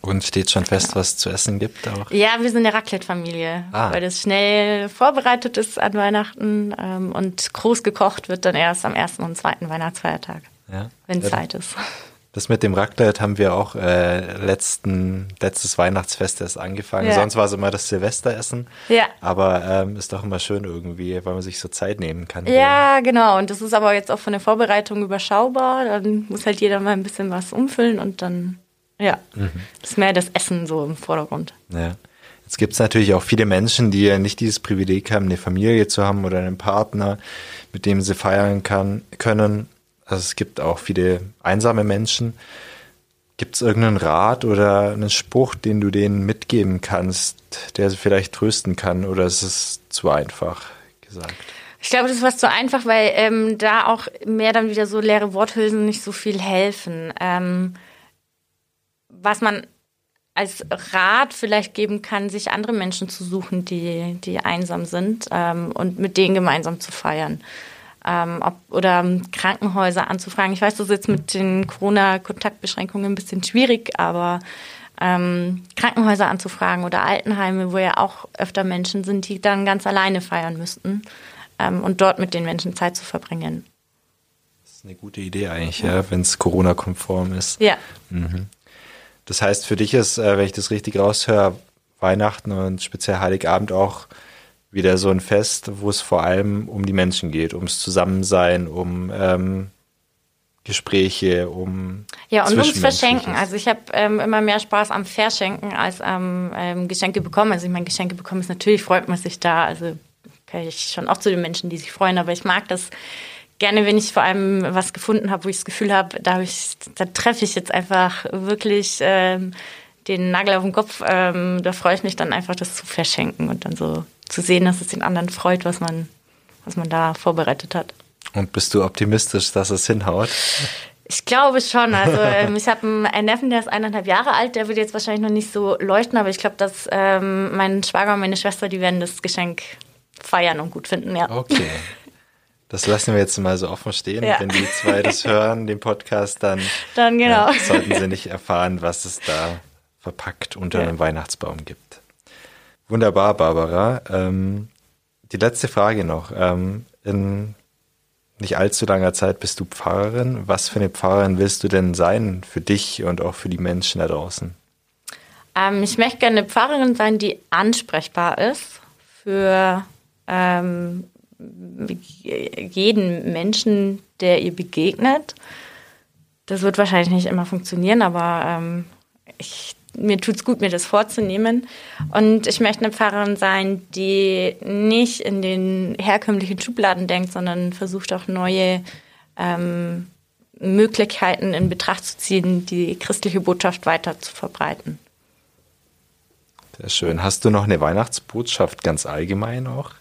Und steht schon fest, genau. was zu essen gibt auch? Ja, wir sind eine Raclette-Familie, ah. weil das schnell vorbereitet ist an Weihnachten ähm, und groß gekocht wird dann erst am ersten und zweiten Weihnachtsfeiertag, ja. wenn ja, Zeit ist. Das mit dem Raclette haben wir auch äh, letzten, letztes Weihnachtsfest erst angefangen. Ja. Sonst war es immer das Silvesteressen. Ja. Aber ähm, ist doch immer schön irgendwie, weil man sich so Zeit nehmen kann. Ja, hier. genau. Und das ist aber jetzt auch von der Vorbereitung überschaubar. Dann muss halt jeder mal ein bisschen was umfüllen und dann, ja, mhm. ist mehr das Essen so im Vordergrund. Ja. Jetzt gibt es natürlich auch viele Menschen, die ja nicht dieses Privileg haben, eine Familie zu haben oder einen Partner, mit dem sie feiern kann, können also es gibt auch viele einsame Menschen. Gibt es irgendeinen Rat oder einen Spruch, den du denen mitgeben kannst, der sie vielleicht trösten kann, oder ist es zu einfach gesagt? Ich glaube, das ist was zu einfach, weil ähm, da auch mehr dann wieder so leere Worthülsen nicht so viel helfen. Ähm, was man als Rat vielleicht geben kann, sich andere Menschen zu suchen, die, die einsam sind ähm, und mit denen gemeinsam zu feiern ähm, ob, oder Krankenhäuser anzufragen. Ich weiß, das ist jetzt mit den Corona-Kontaktbeschränkungen ein bisschen schwierig, aber ähm, Krankenhäuser anzufragen oder Altenheime, wo ja auch öfter Menschen sind, die dann ganz alleine feiern müssten ähm, und dort mit den Menschen Zeit zu verbringen. Das ist eine gute Idee eigentlich, ja, wenn es Corona-konform ist. Ja. Mhm. Das heißt, für dich ist, äh, wenn ich das richtig raushöre, Weihnachten und speziell Heiligabend auch wieder so ein Fest, wo es vor allem um die Menschen geht, ums Zusammensein, um ähm, Gespräche, um ja und ums Verschenken. Also ich habe ähm, immer mehr Spaß am Verschenken als am ähm, Geschenke bekommen. Also ich meine Geschenke bekommen ist natürlich freut man sich da. Also gehöre ich schon auch zu den Menschen, die sich freuen, aber ich mag das gerne, wenn ich vor allem was gefunden habe, wo ich das Gefühl habe, da, hab ich, da treffe ich jetzt einfach wirklich ähm, den Nagel auf den Kopf. Ähm, da freue ich mich dann einfach, das zu verschenken und dann so zu sehen, dass es den anderen freut, was man, was man da vorbereitet hat. Und bist du optimistisch, dass es hinhaut? Ich glaube schon. Also ähm, ich habe einen Neffen, der ist eineinhalb Jahre alt, der wird jetzt wahrscheinlich noch nicht so leuchten, aber ich glaube, dass ähm, mein Schwager und meine Schwester, die werden das Geschenk feiern und gut finden, ja. Okay. Das lassen wir jetzt mal so offen stehen. Ja. Wenn die zwei das hören, den Podcast, dann, dann genau. äh, sollten sie nicht erfahren, was es da verpackt unter ja. einem Weihnachtsbaum gibt. Wunderbar, Barbara. Ähm, die letzte Frage noch. Ähm, in nicht allzu langer Zeit bist du Pfarrerin. Was für eine Pfarrerin willst du denn sein für dich und auch für die Menschen da draußen? Ähm, ich möchte gerne eine Pfarrerin sein, die ansprechbar ist für ähm, jeden Menschen, der ihr begegnet. Das wird wahrscheinlich nicht immer funktionieren, aber ähm, ich, mir tut es gut, mir das vorzunehmen. Und ich möchte eine Pfarrerin sein, die nicht in den herkömmlichen Schubladen denkt, sondern versucht auch neue ähm, Möglichkeiten in Betracht zu ziehen, die christliche Botschaft weiter zu verbreiten. Sehr schön. Hast du noch eine Weihnachtsbotschaft ganz allgemein auch?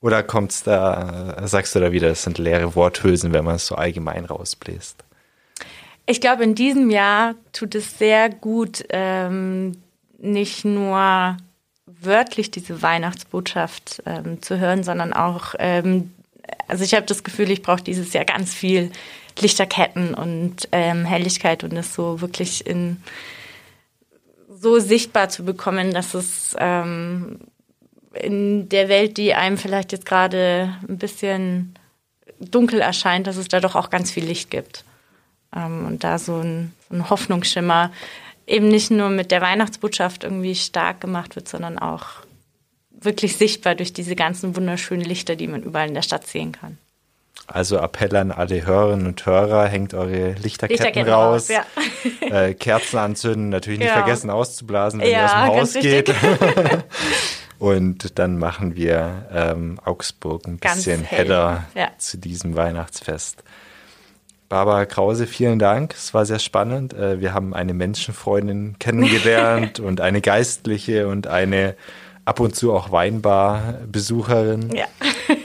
Oder kommt's da, sagst du da wieder, es sind leere Worthülsen, wenn man es so allgemein rausbläst? Ich glaube, in diesem Jahr tut es sehr gut, ähm, nicht nur wörtlich diese Weihnachtsbotschaft ähm, zu hören, sondern auch, ähm, also ich habe das Gefühl, ich brauche dieses Jahr ganz viel Lichterketten und ähm, Helligkeit und es so wirklich in so sichtbar zu bekommen, dass es ähm, in der Welt, die einem vielleicht jetzt gerade ein bisschen dunkel erscheint, dass es da doch auch ganz viel Licht gibt. Ähm, und da so ein, so ein Hoffnungsschimmer eben nicht nur mit der Weihnachtsbotschaft irgendwie stark gemacht wird, sondern auch wirklich sichtbar durch diese ganzen wunderschönen Lichter, die man überall in der Stadt sehen kann. Also Appell an alle Hörerinnen und Hörer, hängt eure Lichterketten, Lichterketten raus, raus ja. äh, Kerzen anzünden, natürlich nicht ja. vergessen auszublasen, wenn ja, ihr aus dem Haus geht. Und dann machen wir ähm, Augsburg ein bisschen hell. heller zu diesem Weihnachtsfest. Barbara Krause, vielen Dank. Es war sehr spannend. Äh, wir haben eine Menschenfreundin kennengelernt und eine Geistliche und eine ab und zu auch Weinbar-Besucherin. Ja.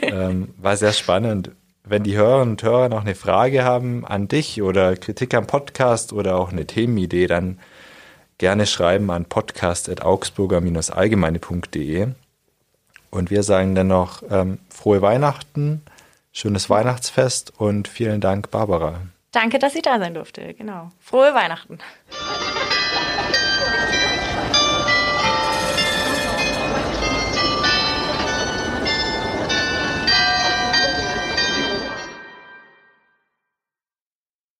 ähm, war sehr spannend. Wenn die Hörerinnen und Hörer noch eine Frage haben an dich oder Kritik am Podcast oder auch eine Themenidee, dann gerne schreiben an podcast.augsburger-allgemeine.de. Und wir sagen dann noch ähm, frohe Weihnachten, schönes Weihnachtsfest und vielen Dank, Barbara. Danke, dass ich da sein durfte. Genau. Frohe Weihnachten.